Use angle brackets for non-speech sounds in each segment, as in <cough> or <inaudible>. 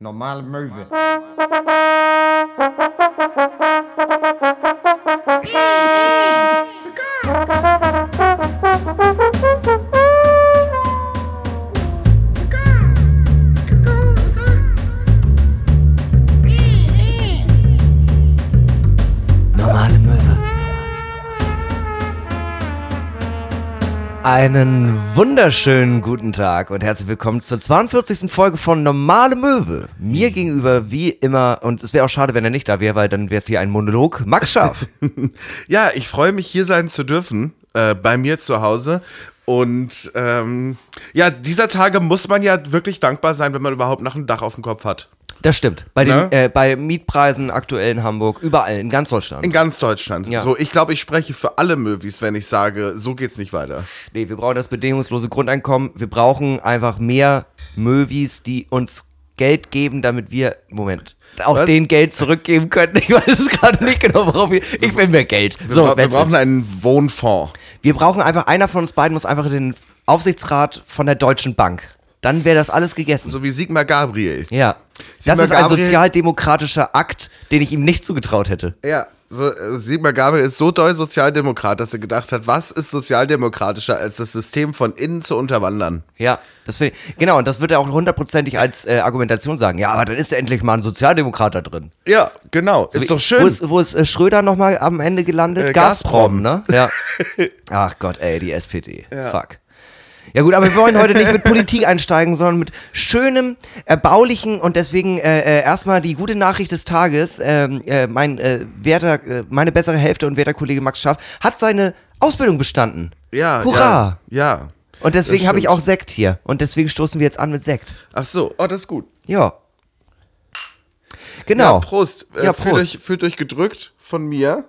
Normale Möwe. Einen wunderschönen guten Tag und herzlich willkommen zur 42. Folge von Normale Möwe. Mir gegenüber wie immer, und es wäre auch schade, wenn er nicht da wäre, weil dann wäre es hier ein Monolog. Max Schaff. <laughs> Ja, ich freue mich, hier sein zu dürfen, äh, bei mir zu Hause. Und ähm, ja, dieser Tage muss man ja wirklich dankbar sein, wenn man überhaupt noch ein Dach auf dem Kopf hat. Das stimmt. Bei, den, Ne? äh, bei Mietpreisen aktuell in Hamburg, überall, in ganz Deutschland. In ganz Deutschland. Ja. So, ich glaube, ich spreche für alle Movies, wenn ich sage, so geht's nicht weiter. Nee, wir brauchen das bedingungslose Grundeinkommen. Wir brauchen einfach mehr Movies, die uns Geld geben, damit wir, Moment, auch Was? denen Geld zurückgeben können. Ich weiß es gerade nicht genau, worauf wir, ich will mehr Geld. Wir, So, bra wir brauchen einen Wohnfonds. wir brauchen einfach, einer von uns beiden muss einfach in den Aufsichtsrat von der Deutschen Bank. Dann wäre das alles gegessen. So wie Sigmar Gabriel. ja. Das Sigmar ist ein sozialdemokratischer Akt, den ich ihm nicht zugetraut hätte. Ja, so, äh, Sigmar Gabriel ist so doll Sozialdemokrat, dass er gedacht hat, was ist sozialdemokratischer, als das System von innen zu unterwandern? Ja, das finde ich, genau, und das wird er auch hundertprozentig als äh, Argumentation sagen. Ja, aber dann ist ja endlich mal ein Sozialdemokrat da drin. Ja, genau. Ist doch schön. Wo ist, wo ist äh, Schröder nochmal am Ende gelandet? Äh, Gazprom, Gazprom. ne? Ja. <laughs> Ach Gott, ey, die SPD. Fuck. Ja gut, aber wir wollen heute nicht mit Politik einsteigen, sondern mit schönem, erbaulichen und deswegen äh, äh, erstmal die gute Nachricht des Tages. Ähm, äh, mein äh, werter, äh, meine bessere Hälfte und werter Kollege Max Schaff hat seine Ausbildung bestanden. ja, Hurra! Ja, ja. Und deswegen habe ich auch Sekt hier. Und deswegen stoßen wir jetzt an mit Sekt. Ach so, oh, das ist gut. Ja. Genau. Ja, Prost. Äh, Ja, Fühlt, Prost. euch, fühlt euch gedrückt von mir.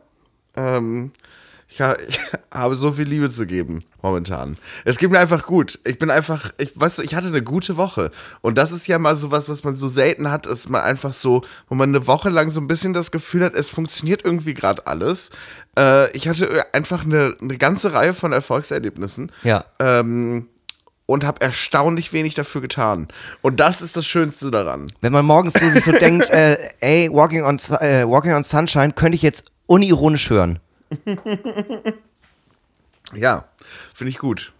Ähm, ich, ha ich <laughs> habe so viel Liebe zu geben momentan. Es geht mir einfach gut. Ich bin einfach, ich weißt du, ich hatte eine gute Woche. Und das ist ja mal sowas, was man so selten hat, ist man einfach so, wo man eine Woche lang so ein bisschen das Gefühl hat, es funktioniert irgendwie gerade alles. Äh, ich hatte einfach eine, eine ganze Reihe von Erfolgserlebnissen. Ja. Ähm, und habe erstaunlich wenig dafür getan. Und das ist das Schönste daran. Wenn man morgens so sich so denkt, <laughs> äh, ey, Walking on, äh, Walking on Sunshine könnte ich jetzt unironisch hören. <laughs> Ja, finde ich gut.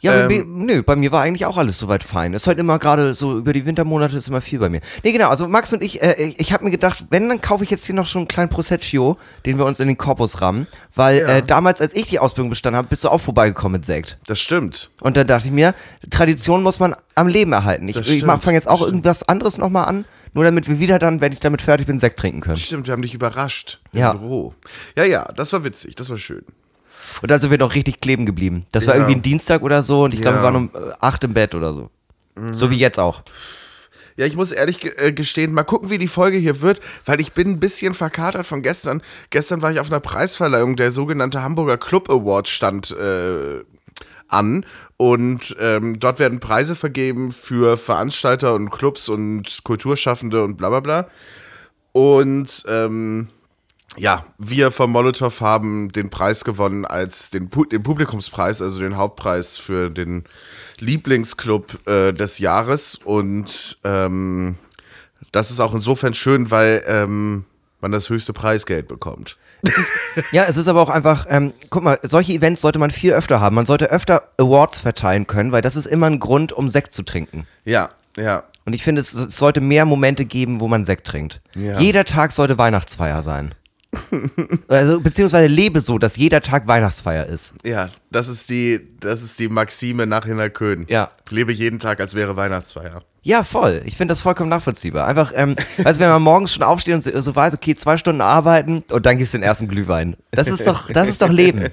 Ja, Ähm. nö, bei mir war eigentlich auch alles soweit fein. Ist halt immer gerade so über die Wintermonate ist immer viel bei mir. Nee, genau, also Max und ich, äh, ich, ich habe mir gedacht, wenn, dann kaufe ich jetzt hier noch schon einen kleinen Proseccio, den wir uns in den Korpus rammen. Weil Ja. äh, damals, als ich die Ausbildung bestanden habe, bist du auch vorbeigekommen mit Sekt. Das stimmt. Und dann dachte ich mir, Tradition muss man am Leben erhalten. Ich, ich fange jetzt auch irgendwas anderes nochmal an, nur damit wir wieder dann, wenn ich damit fertig bin, Sekt trinken können. Stimmt, wir haben dich überrascht im Ja. Büro. Ja, ja, das war witzig, das war schön. Und dann sind wir noch richtig kleben geblieben. Das war Ja. irgendwie ein Dienstag oder so und ich glaube, wir Ja. waren um äh, acht im Bett oder so. So wie jetzt auch. Ja, ich muss ehrlich äh, gestehen, mal gucken, wie die Folge hier wird, weil ich bin ein bisschen verkatert von gestern. Gestern war ich auf einer Preisverleihung, der sogenannte Hamburger Club Award stand äh, an und ähm, dort werden Preise vergeben für Veranstalter und Clubs und Kulturschaffende und bla bla bla. Und ähm, ja, wir vom Molotow haben den Preis gewonnen als den, Pu den Publikumspreis, also den Hauptpreis für den Lieblingsclub äh, des Jahres. Und ähm, das ist auch insofern schön, weil ähm, man das höchste Preisgeld bekommt. Ja, es ist aber auch einfach, ähm, guck mal, solche Events sollte man viel öfter haben. Man sollte öfter Awards verteilen können, weil das ist immer ein Grund, um Sekt zu trinken. Ja, ja. Und ich finde, es, es sollte mehr Momente geben, wo man Sekt trinkt. Ja. Jeder Tag sollte Weihnachtsfeier sein. Also, beziehungsweise lebe so, dass jeder Tag Weihnachtsfeier ist. Ja, das ist die, das ist die Maxime nach Hinnerkön. Ja. Ich lebe jeden Tag, als wäre Weihnachtsfeier. Ja, voll. Ich finde das vollkommen nachvollziehbar. Einfach, ähm, weißt du, wenn man morgens schon aufsteht und so, so weiß, okay, zwei Stunden arbeiten und dann gehst du den ersten Glühwein. Das ist doch, das ist doch Leben.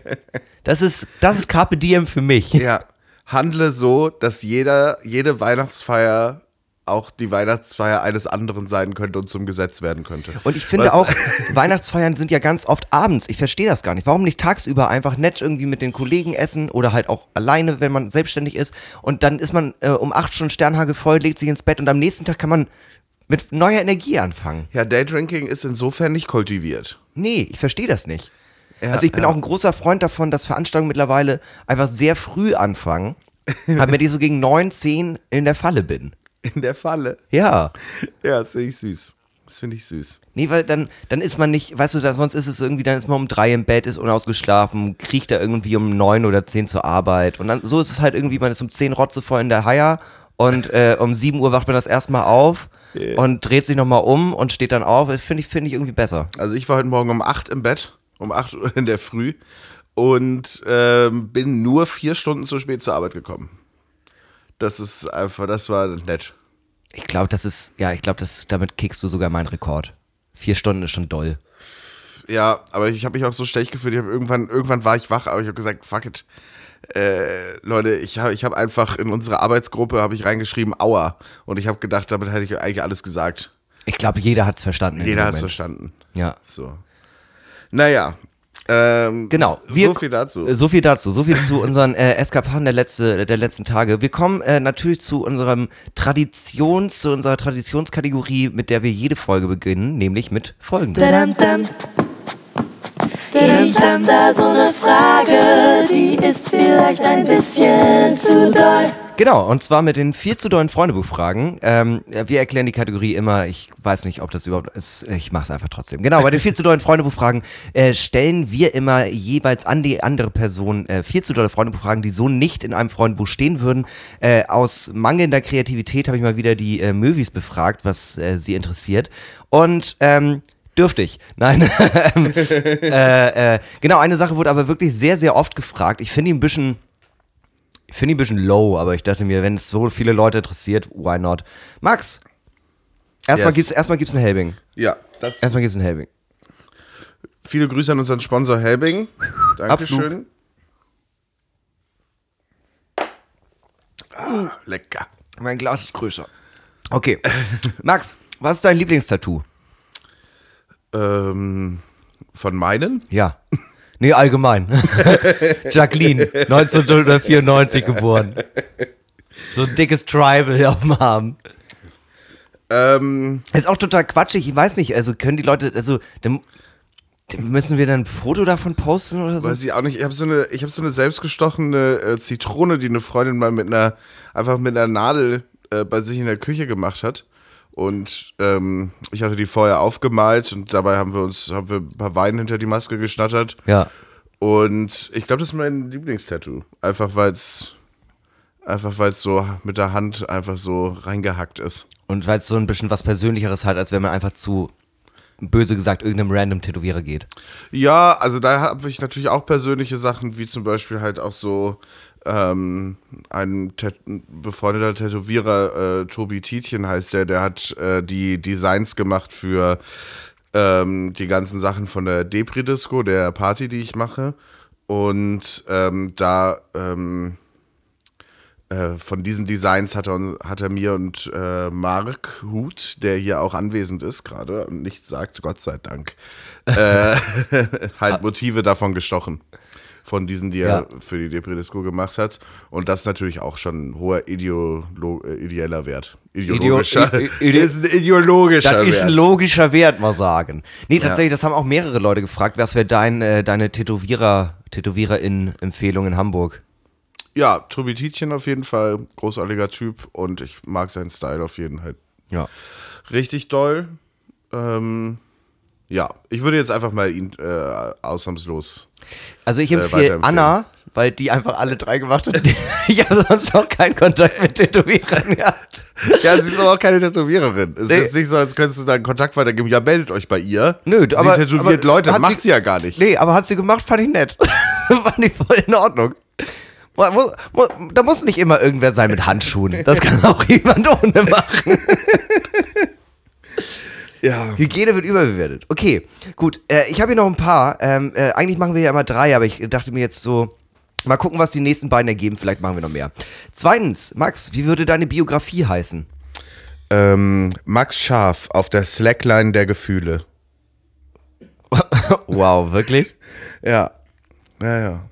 Das ist, das ist Carpe Diem für mich. Ja, handle so, dass jeder, jede Weihnachtsfeier auch die Weihnachtsfeier eines anderen sein könnte und zum Gesetz werden könnte. Und ich finde Was- auch, <laughs> Weihnachtsfeiern sind ja ganz oft abends. Ich verstehe das gar nicht. Warum nicht tagsüber einfach nett irgendwie mit den Kollegen essen oder halt auch alleine, wenn man selbstständig ist. Und dann ist man äh, um acht Stunden Sternhage voll, legt sich ins Bett und am nächsten Tag kann man mit neuer Energie anfangen. Ja, Daydrinking ist insofern nicht kultiviert. Nee, ich verstehe das nicht. Ja, also ich bin ja. auch ein großer Freund davon, dass Veranstaltungen mittlerweile einfach sehr früh anfangen, <laughs> damit ich so gegen neun, zehn in der Falle bin. In der Falle. Ja. Ja, das finde ich süß. Das finde ich süß. Nee, weil dann, dann ist man nicht, weißt du, da, sonst ist es irgendwie, dann ist man um drei im Bett, ist unausgeschlafen, kriecht da irgendwie um neun oder zehn zur Arbeit. Und dann, so ist es halt irgendwie, man ist um zehn rotzevoll in der Haier und äh, um sieben Uhr wacht man das erstmal auf Yeah. und dreht sich nochmal um und steht dann auf. Finde ich, finde ich irgendwie besser. Also ich war heute Morgen um 8 im Bett, um 8 Uhr in der Früh und ähm, bin nur vier Stunden zu spät zur Arbeit gekommen. Das ist einfach, das war nett. Ich glaube, das ist, ja, ich glaube, das, damit kickst du sogar meinen Rekord. Vier Stunden ist schon doll. Ja, aber ich habe mich auch so schlecht gefühlt. Ich hab irgendwann, irgendwann war ich wach, aber ich habe gesagt, fuck it. Äh, Leute, ich habe ich hab einfach in unsere Arbeitsgruppe habe ich reingeschrieben Aua und ich habe gedacht, damit hätte ich eigentlich alles gesagt. Ich glaube, jeder hat es verstanden. Jeder hat es verstanden. Ja. So. Naja. Ähm, Genau. So Wir- viel dazu. So viel dazu, so viel zu unseren äh, Eskapaden der, letzte, der letzten Tage. Wir kommen äh, natürlich zu unserem Traditions, zu unserer Traditionskategorie, mit der wir jede Folge beginnen, nämlich mit folgendem. Dam. Ich hab da so eine Frage, die ist vielleicht ein bisschen zu doll. Genau, und zwar mit den viel zu dollen Freundebuchfragen. Ähm, wir erklären die Kategorie immer, ich weiß nicht, ob das überhaupt ist, ich mach's einfach trotzdem. Genau, bei den viel zu dollen Freundebuchfragen äh, stellen wir immer jeweils an die andere Person äh, viel zu dolle Freundebuchfragen, die so nicht in einem Freundebuch stehen würden. Äh, aus mangelnder Kreativität habe ich mal wieder die äh, Möwis befragt, was äh, sie interessiert. Und ähm, Dürftig. Nein. <laughs> Ähm, <laughs> äh, äh, genau, eine Sache wurde aber wirklich sehr, sehr oft gefragt. Ich finde ihn ein bisschen, ich finde ihn ein bisschen low, aber ich dachte mir, wenn es so viele Leute interessiert, why not? Max, erstmal Yes. gibt's, erstmal gibt's einen Helbing. ja, das Erstmal gibt's einen Helbing. Viele Grüße an unseren Sponsor Helbing. Dankeschön. Ah, lecker. Mein Glas ist größer. Okay. Max, was ist dein Lieblingstattoo? Ähm, von meinen? Ja. Nee, allgemein. <laughs> Jacqueline, 1994 geboren. So ein dickes Tribal hier auf dem Arm. Ähm, Ist auch total quatschig, ich weiß nicht, also können die Leute, also, dann, dann müssen wir dann ein Foto davon posten oder so? weiß ich auch nicht. Ich habe so eine, ich habe so eine selbstgestochene äh, Zitrone, die eine Freundin mal mit einer, einfach mit einer Nadel äh, bei sich in der Küche gemacht hat. Und ähm, ich hatte die vorher aufgemalt und dabei haben wir uns, haben wir ein paar Wein hinter die Maske geschnattert. Ja. Und ich glaube, das ist mein Lieblingstattoo. Einfach weil es einfach weil es so mit der Hand einfach so reingehackt ist. Und weil es so ein bisschen was Persönlicheres hat, als wenn man einfach zu, böse gesagt, irgendeinem random Tätowierer geht. Ja, also da habe ich natürlich auch persönliche Sachen, wie zum Beispiel halt auch so ähm, ein Tat befreundeter Tätowierer, äh, Tobi Tietjen heißt der, der hat äh, die Designs gemacht für ähm, die ganzen Sachen von der Depri-Disco, der Party, die ich mache. Und ähm, da ähm, äh, von diesen Designs hat er, hat er mir und äh, Mark Huth, der hier auch anwesend ist gerade und nichts sagt, Gott sei Dank, äh, <laughs> halt Motive davon gestochen. Von diesen, die er Ja. für die Depri-Disco gemacht hat. Und das ist natürlich auch schon ein hoher Ideolo ideeller Wert. Ideologischer. Ide- ide- ist ein ideologischer Das ist ein Wert. logischer Wert, mal sagen. Nee, tatsächlich, das haben auch mehrere Leute gefragt. Was wäre dein, äh, deine Tätowierer, Tätowiererin-Empfehlung in Hamburg? Ja, Tobi Tietjen auf jeden Fall. Großartiger Typ. Und ich mag seinen Style auf jeden Fall Ja. richtig doll. Ähm, ja, ich würde jetzt einfach mal ihn äh, ausnahmslos. Also ich Äh, empfehle weiterempfehlen. Anna, weil die einfach alle drei gemacht hat. <laughs> ich habe sonst auch keinen Kontakt mit Tätowierern gehabt. <laughs> Ja, sie ist aber auch keine Tätowiererin. Es ist Nee. jetzt nicht so, als könntest du da einen Kontakt weitergeben. Ja, meldet euch bei ihr. Nö, sie aber- tätowiert aber Leute, hat macht sie- sie, ja gar nicht. Nee, aber hat sie gemacht, fand ich nett. <laughs> fand ich voll in Ordnung. Da muss nicht immer irgendwer sein mit Handschuhen. Das kann <laughs> auch jemand ohne machen. <laughs> Ja. Hygiene wird überbewertet. Okay, gut. Äh, ich habe hier noch ein paar. Ähm, äh, eigentlich machen wir ja immer drei, aber ich dachte mir jetzt so, mal gucken, was die nächsten beiden ergeben. Vielleicht machen wir noch mehr. Zweitens, Max, wie würde deine Biografie heißen? Ähm, Max Scharf auf der Slackline der Gefühle. <laughs> wow, wirklich? Ja. Ja, ja.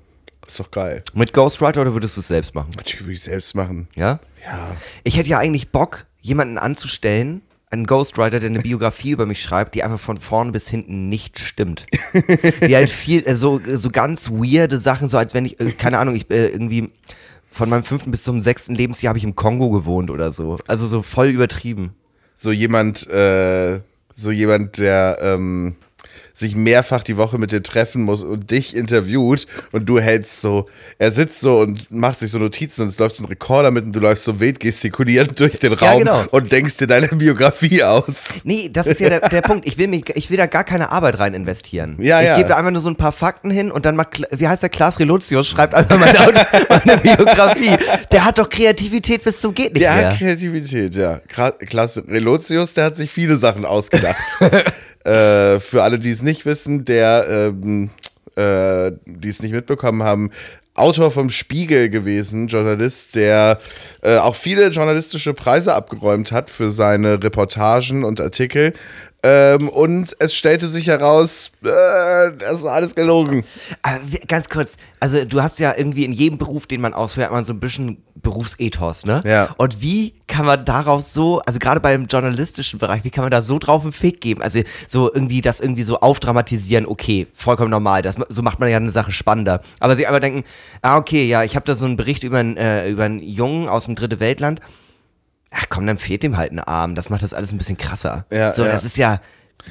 Ist doch geil. Mit Ghostwriter oder würdest du es selbst machen? Natürlich würde ich selbst machen. Ja? Ja. Ich hätte ja eigentlich Bock, jemanden anzustellen, einen Ghostwriter, der eine Biografie über mich schreibt, die einfach von vorn bis hinten nicht stimmt. <laughs> die halt viel, äh, so, so ganz weirde Sachen, so als wenn ich, äh, keine Ahnung, ich äh, irgendwie von meinem fünften bis zum sechsten Lebensjahr habe ich im Kongo gewohnt oder so. Also so voll übertrieben. So jemand, äh, so jemand, der ähm, sich mehrfach die Woche mit dir treffen muss und dich interviewt und du hältst so, er sitzt so und macht sich so Notizen und es läuft so ein Rekorder mit und du läufst so wild gestikulierend durch den Ja, Raum genau. und denkst dir deine Biografie aus. Nee, das ist ja der, der Punkt. Ich will, mich, ich will da gar keine Arbeit rein investieren. Ja, ich ja. gebe da einfach nur so ein paar Fakten hin und dann macht, wie heißt der, Klaas Relotius, schreibt einfach meine, <laughs> meine Biografie. Der hat doch Kreativität bis zum geht nicht Der mehr. hat Kreativität, ja. Klasse. Relotius, der hat sich viele Sachen ausgedacht. <laughs> äh, für alle, die es nicht wissen, der, ähm, äh, die es nicht mitbekommen haben, Autor vom Spiegel gewesen, Journalist, der äh, auch viele journalistische Preise abgeräumt hat für seine Reportagen und Artikel. Ähm, und es stellte sich heraus, äh, das war alles gelogen. Wie- ganz kurz, also du hast ja irgendwie in jedem Beruf, den man ausführt, man so ein bisschen Berufsethos, ne? Ja. Und wie kann man daraus so, also gerade beim journalistischen Bereich, wie kann man da so drauf einen Fick geben? Also so irgendwie das irgendwie so aufdramatisieren, okay, vollkommen normal, das, so macht man ja eine Sache spannender. Aber sie aber denken, ah okay, ja, ich habe da so einen Bericht über einen, äh, über einen Jungen aus dem Dritte Weltland. Ach komm, dann fehlt dem halt ein Arm. Das macht das alles ein bisschen krasser. Ja, so, ja. das ist ja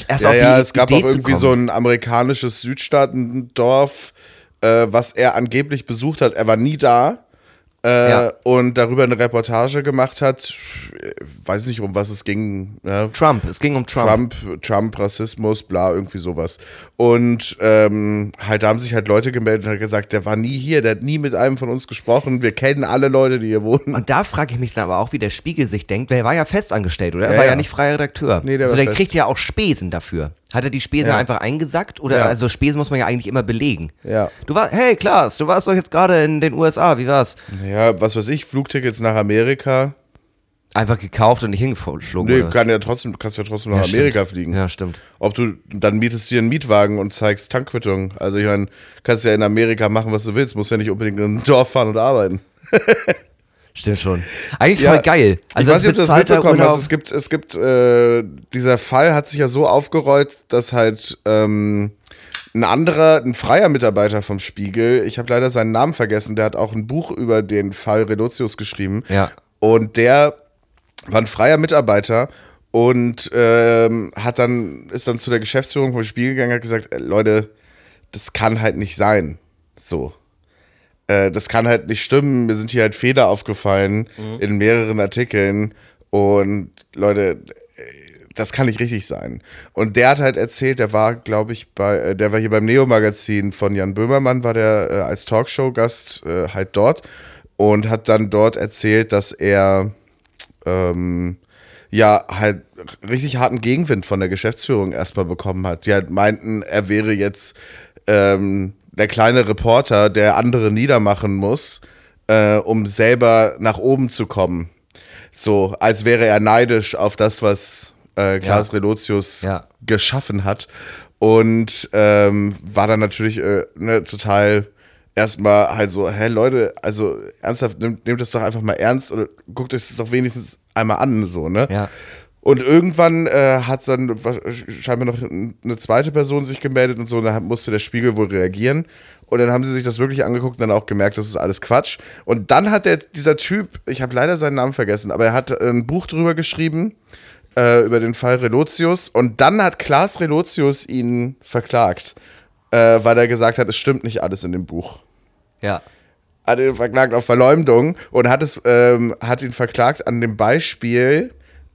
erst Ja, auf die ja, es gab Idee auch irgendwie so ein amerikanisches Südstaatendorf, äh, was er angeblich besucht hat. Er war nie da. Äh, Ja. Und darüber eine Reportage gemacht hat. Weiß nicht, um was es ging. Ja, Trump, es ging um Trump. Trump, Trump, Rassismus, bla, irgendwie sowas. Und ähm, halt, da haben sich halt Leute gemeldet und hat gesagt, der war nie hier, der hat nie mit einem von uns gesprochen. Wir kennen alle Leute, die hier wohnen. Und da frage ich mich dann aber auch, wie der Spiegel sich denkt, weil er war ja festangestellt, oder? Er Ja, war ja ja. nicht freier Redakteur. Nee, der also der fest. kriegt ja auch Spesen dafür. Hat er die Spesen Ja. einfach eingesackt? Oder Ja. also Spesen muss man ja eigentlich immer belegen. Ja. Du war, hey Klaas, du warst doch jetzt gerade in den USA, wie war's? Ja, was weiß ich, Flugtickets nach Amerika. Einfach gekauft und nicht hingeflogen. Nee, kann ja trotzdem, du kannst ja trotzdem nach Ja, Amerika stimmt. fliegen. Ja, stimmt. Ob du dann mietest dir einen Mietwagen und zeigst Tankquittung. Also ich meine, kannst ja in Amerika machen, was du willst, musst ja nicht unbedingt in ein Dorf fahren und arbeiten. <laughs> Stimmt schon. Eigentlich Ja, voll geil. Also ich weiß nicht, ob du das mitbekommen hast. Es gibt, es gibt, äh, dieser Fall hat sich ja so aufgerollt, dass halt ähm, ein anderer, ein freier Mitarbeiter vom Spiegel, ich habe leider seinen Namen vergessen, der hat auch ein Buch über den Fall Relotius geschrieben. Ja. Und der war ein freier Mitarbeiter und ähm, hat dann, ist dann zu der Geschäftsführung vom Spiegel gegangen und hat gesagt, äh, Leute, das kann halt nicht sein. So. Äh, das kann halt nicht stimmen. Mir sind hier halt Fehler aufgefallen in mehreren Artikeln. Und Leute, äh, das kann nicht richtig sein. Und der hat halt erzählt, der war, glaube ich, bei, äh, der war hier beim Neo-Magazin von Jan Böhmermann, war der äh, als Talkshow-Gast äh, halt dort und hat dann dort erzählt, dass er ähm, ja halt richtig harten Gegenwind von der Geschäftsführung erstmal bekommen hat. Die halt meinten, er wäre jetzt ähm, der kleine Reporter, der andere niedermachen muss, äh, um selber nach oben zu kommen. So, als wäre er neidisch auf das, was äh, Klaas Ja. Relotius Ja. geschaffen hat. Und ähm, war dann natürlich äh, ne, total erstmal halt so, hä Leute, also ernsthaft, nehmt, nehmt das doch einfach mal ernst oder guckt euch das doch wenigstens einmal an, so, ne? Ja. Und irgendwann äh, hat dann scheinbar noch eine zweite Person sich gemeldet und so, und dann musste der Spiegel wohl reagieren. Und dann haben sie sich das wirklich angeguckt und dann auch gemerkt, das ist alles Quatsch. Und dann hat der, dieser Typ, ich habe leider seinen Namen vergessen, aber er hat ein Buch drüber geschrieben, äh, über den Fall Relotius. Und dann hat Klaas Relotius ihn verklagt, äh, weil er gesagt hat, es stimmt nicht alles in dem Buch Ja. hat ihn verklagt auf Verleumdung und hat es ähm, hat ihn verklagt an dem Beispiel,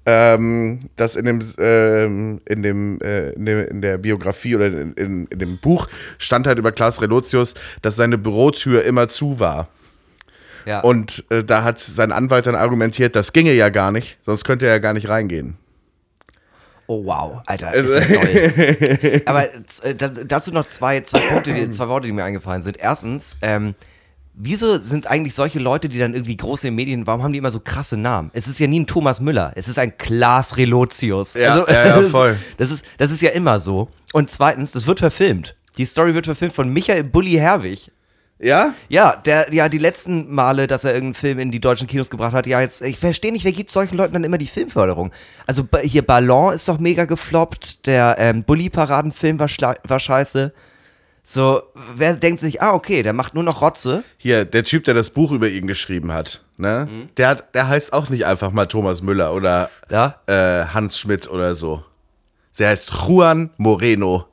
ähm, dass in dem ähm, in dem, äh, in dem in der Biografie oder in, in, in dem Buch stand halt über Klaas Relotius, dass seine Bürotür immer zu war. Ja. Und äh, da hat sein Anwalt dann argumentiert, das ginge ja gar nicht, sonst könnte er ja gar nicht reingehen. Oh wow, Alter, ist das toll. <laughs> Aber äh, da- dazu noch zwei, zwei Punkte, die, zwei Worte, die mir eingefallen sind. Erstens, ähm, wieso sind eigentlich solche Leute, die dann irgendwie große in Medien, warum haben die immer so krasse Namen? Es ist ja nie ein Thomas Müller, es ist ein Klaas Relotius. Also, Ja, ja, <laughs> ja, ist- voll. Das ist, das ist ja immer so. Und zweitens, das wird verfilmt. Die Story wird verfilmt von Michael Bulli Herwig. Ja? Ja, der, ja, die letzten Male, dass er irgendeinen Film in die deutschen Kinos gebracht hat, ja, jetzt, ich verstehe nicht, wer gibt solchen Leuten dann immer die Filmförderung? Also hier Ballon ist doch mega gefloppt, der ähm, Bully-Paraden-Film war, war scheiße. So, wer denkt sich, ah, okay, der macht nur noch Rotze. Hier, der Typ, der das Buch über ihn geschrieben hat, ne? Mhm. Der, hat, der heißt auch nicht einfach mal Thomas Müller oder Ja. äh, Hans Schmidt oder so. Der heißt Juan Moreno.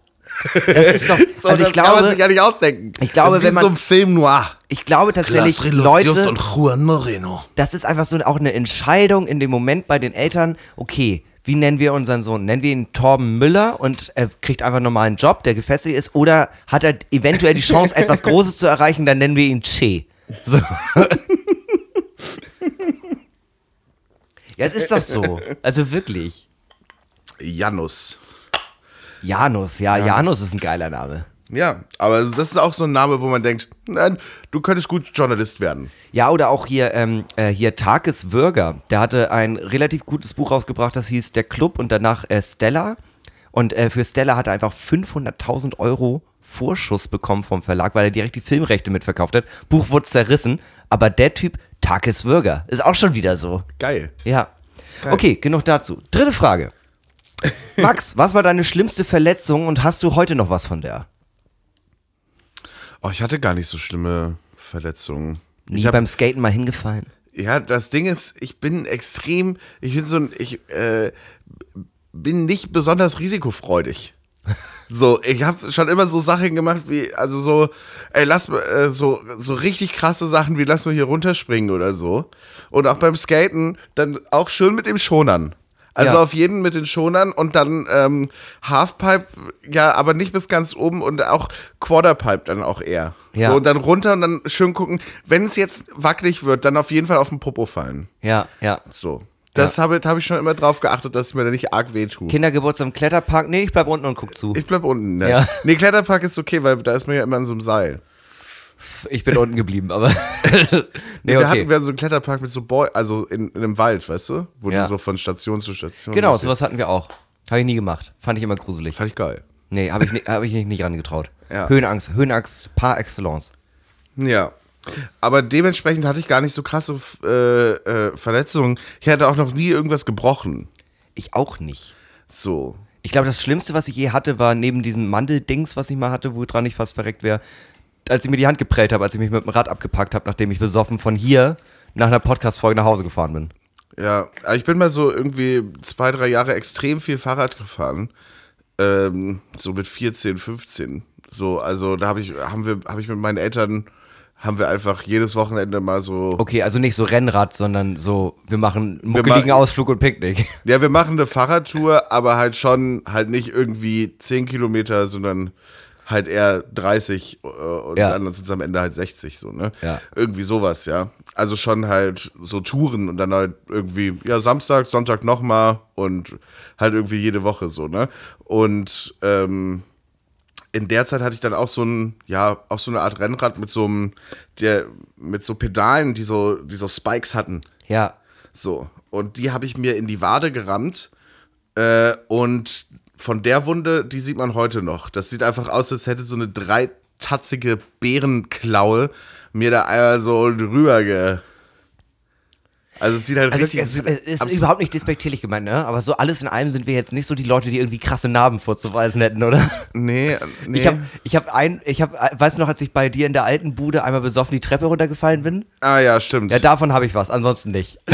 Das ist doch, <laughs> So, also das ich kann man glaube, sich ja nicht ausdenken. ich glaube, das wenn man- so einem Film noir. ich glaube tatsächlich, Leute, und Juan Moreno. das ist einfach so auch eine Entscheidung in dem Moment bei den Eltern, okay, wie nennen wir unseren Sohn? Nennen wir ihn Torben Müller und er kriegt einfach nochmal einen Job, der gefestigt ist, oder hat er eventuell die Chance, <laughs> etwas Großes zu erreichen, dann nennen wir ihn Che. So. ja, es ist doch so. Also wirklich. Janus. Janus, ja, Janus ist ein geiler Name. Ja, aber das ist auch so ein Name, wo man denkt, nein, du könntest gut Journalist werden. Ja, oder auch hier, ähm, äh, hier Takes Würger. Der hatte ein relativ gutes Buch rausgebracht, das hieß Der Club und danach äh, Stella. Und äh, für Stella hat er einfach 500.000 Euro Vorschuss bekommen vom Verlag, weil er direkt die Filmrechte mitverkauft hat. Buch wurde zerrissen, aber der Typ, Takes Würger, ist auch schon wieder so. Geil. Ja. Okay, genug dazu. Dritte Frage. <laughs> Max, was war deine schlimmste Verletzung und hast du heute noch was von der? Oh, ich hatte gar nicht so schlimme Verletzungen. Nie Ich hab, beim Skaten mal hingefallen? ja, das Ding ist, ich bin extrem, ich bin so ein, ich äh, bin nicht besonders risikofreudig. <laughs> So, ich habe schon immer so Sachen gemacht wie, also so, ey, lass äh, so, so richtig krasse Sachen wie, lass mal hier runterspringen oder so. Und auch beim Skaten dann auch schön mit dem Schonern. Also Ja. auf jeden mit den Schonern und dann ähm, Halfpipe, ja, aber nicht bis ganz oben und auch Quarterpipe dann auch eher. Ja. So, und dann runter und dann schön gucken, wenn es jetzt wackelig wird, dann auf jeden Fall auf den Popo fallen. Ja, ja. So. Das habe hab ich schon immer drauf geachtet, dass es mir da nicht arg wehtut. Kindergeburtstag im Kletterpark? Nee, ich bleib unten und guck zu. Ich bleib unten, ne? Ja. Nee, Kletterpark ist okay, weil da ist man ja immer in so einem Seil. Ich bin unten geblieben, aber. <laughs> <laughs> nee, Wir okay. hatten wir so einen Kletterpark mit so Boy, also in, in einem Wald, weißt du? Wo Ja. du so von Station zu Station. Genau, sowas hatten wir auch. Habe ich nie gemacht. Fand ich immer gruselig. Fand ich geil. Nee, habe ich, ni- hab ich nicht, nicht rangetraut. Ja. Höhenangst, Höhenangst par excellence. Ja. Aber dementsprechend hatte ich gar nicht so krasse äh, äh, Verletzungen. Ich hatte auch noch nie irgendwas gebrochen. Ich auch nicht. So. Ich glaube, das Schlimmste, was ich je hatte, war neben diesem Mandeldings, was ich mal hatte, woran ich fast verreckt wäre, als ich mir die Hand geprellt habe, als ich mich mit dem Rad abgepackt habe, nachdem ich besoffen von hier nach einer Podcast-Folge nach Hause gefahren bin. Ja, ich bin mal so irgendwie zwei, drei Jahre extrem viel Fahrrad gefahren. Ähm, so mit 14, 15. So, also da habe ich, haben wir, habe ich mit meinen Eltern, haben wir einfach jedes Wochenende mal so. Okay, also nicht so Rennrad, sondern so, wir machen einen muckeligen machen- Ausflug und Picknick. <laughs> Ja, wir machen eine Fahrradtour, aber halt schon, halt nicht irgendwie 10 Kilometer, sondern halt eher 30 äh, und Ja. dann sind es am Ende halt 60 so, ne? Ja. Irgendwie sowas, ja. Also schon halt so Touren und dann halt irgendwie, ja, Samstag, Sonntag nochmal und halt irgendwie jede Woche so, ne? Und ähm, in der Zeit hatte ich dann auch so ein, ja, auch so eine Art Rennrad mit so einem, der, mit so Pedalen, die so, die so Spikes hatten. Ja. So, und die habe ich mir in die Wade gerammt. Äh, und von der Wunde, die sieht man heute noch. Das sieht einfach aus, als hätte so eine dreitatzige Bärenklaue mir da einmal so drüber ge. Also es sieht halt Also richtig es, sieht es ist überhaupt nicht despektierlich gemeint, ne? Aber so alles in allem sind wir jetzt nicht so die Leute, die irgendwie krasse Narben vorzuweisen hätten, oder? Nee, <laughs> nee. Ich habe ich hab ein, ich habe, weißt du noch, als ich bei dir in der alten Bude einmal besoffen die Treppe runtergefallen bin? ah ja, stimmt. Ja, davon habe ich was, ansonsten nicht. <laughs>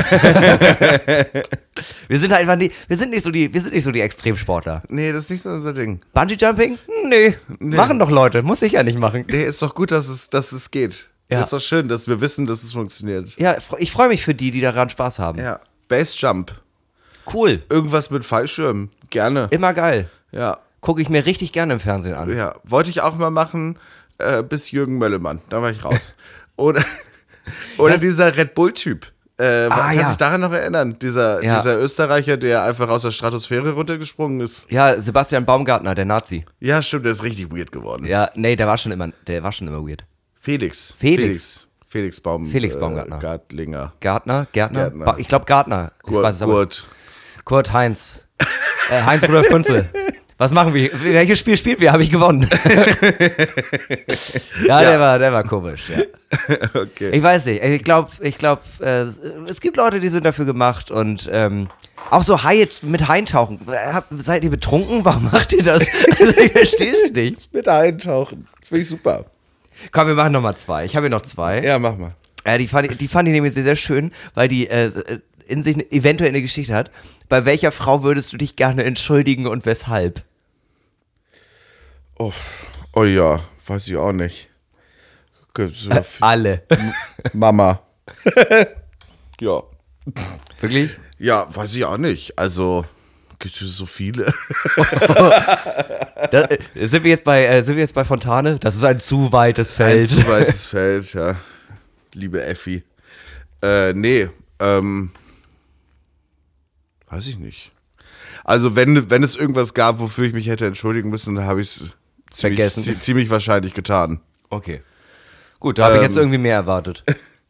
wir sind halt einfach nicht, wir sind nicht so die, wir sind nicht so die Extremsportler. nee, das ist nicht so unser Ding. Bungee Jumping? Hm, Nee, machen doch Leute, muss ich ja nicht machen. Nee, ist doch gut, dass es, dass es geht. Ja. Ist doch schön, dass wir wissen, dass es funktioniert. Ja, ich freue mich für die, die daran Spaß haben. Ja. Base-Jump. Cool, Irgendwas mit Fallschirm. Gerne. immer geil. Ja. Gucke ich mir richtig gerne im Fernsehen an. Ja, wollte ich auch mal machen, äh, bis Jürgen Möllemann. Da war ich raus. <laughs> oder oder dieser Red Bull-Typ. Äh, Ah, kannst ja. dich daran noch erinnern? Dieser, Ja. dieser Österreicher, der einfach aus der Stratosphäre runtergesprungen ist. Ja, Sebastian Baumgartner, der Nazi. Ja, stimmt, der ist richtig weird geworden. Ja, nee, der war schon immer, der war schon immer weird. Felix. Felix. Felix, Felix Baum. Felix Baumgartner. Äh, Gartlinger. Gartner, Gärtner, Gärtner. Ba ich glaube Gartner. Ich Gurt. weiß. Gurt. Kurt Heinz. Äh, Heinz Rudolf Kunze. Was machen wir? Welches Spiel spielt wir? Habe ich gewonnen. <laughs> ja, Der, war, der war komisch. Ja. <laughs> Okay. Ich weiß nicht. Ich glaube, ich glaub, äh, es gibt Leute, die sind dafür gemacht und ähm, Auch so Haie mit Heintauchen. Äh, Seid ihr betrunken? Warum macht ihr das? <laughs> Also, ich verstehe es nicht. Mit eintauchen. Finde ich super. Komm, wir machen noch mal zwei. Ich habe hier noch zwei. Ja, mach mal. Äh, die, fand ich, die fand ich nämlich sehr, sehr schön, weil die äh, in sich eventuell eine Geschichte hat. Bei welcher Frau würdest du dich gerne entschuldigen und weshalb? Oh, oh ja, weiß ich auch nicht. Äh, alle. Mama. <laughs> ja. Wirklich? Ja, weiß ich auch nicht. Also, gibt es so viele. Da, äh, sind, wir jetzt bei, äh, sind wir jetzt bei Fontane? Das ist ein zu weites Ein Feld. zu weites <laughs> Feld, ja. Liebe Effi. Äh, nee, ähm. Weiß ich nicht. Also, wenn, wenn es irgendwas gab, wofür ich mich hätte entschuldigen müssen, dann habe ich es ziemlich, zie- ziemlich wahrscheinlich getan. Okay. Gut, da habe ich jetzt Ähm. irgendwie mehr erwartet.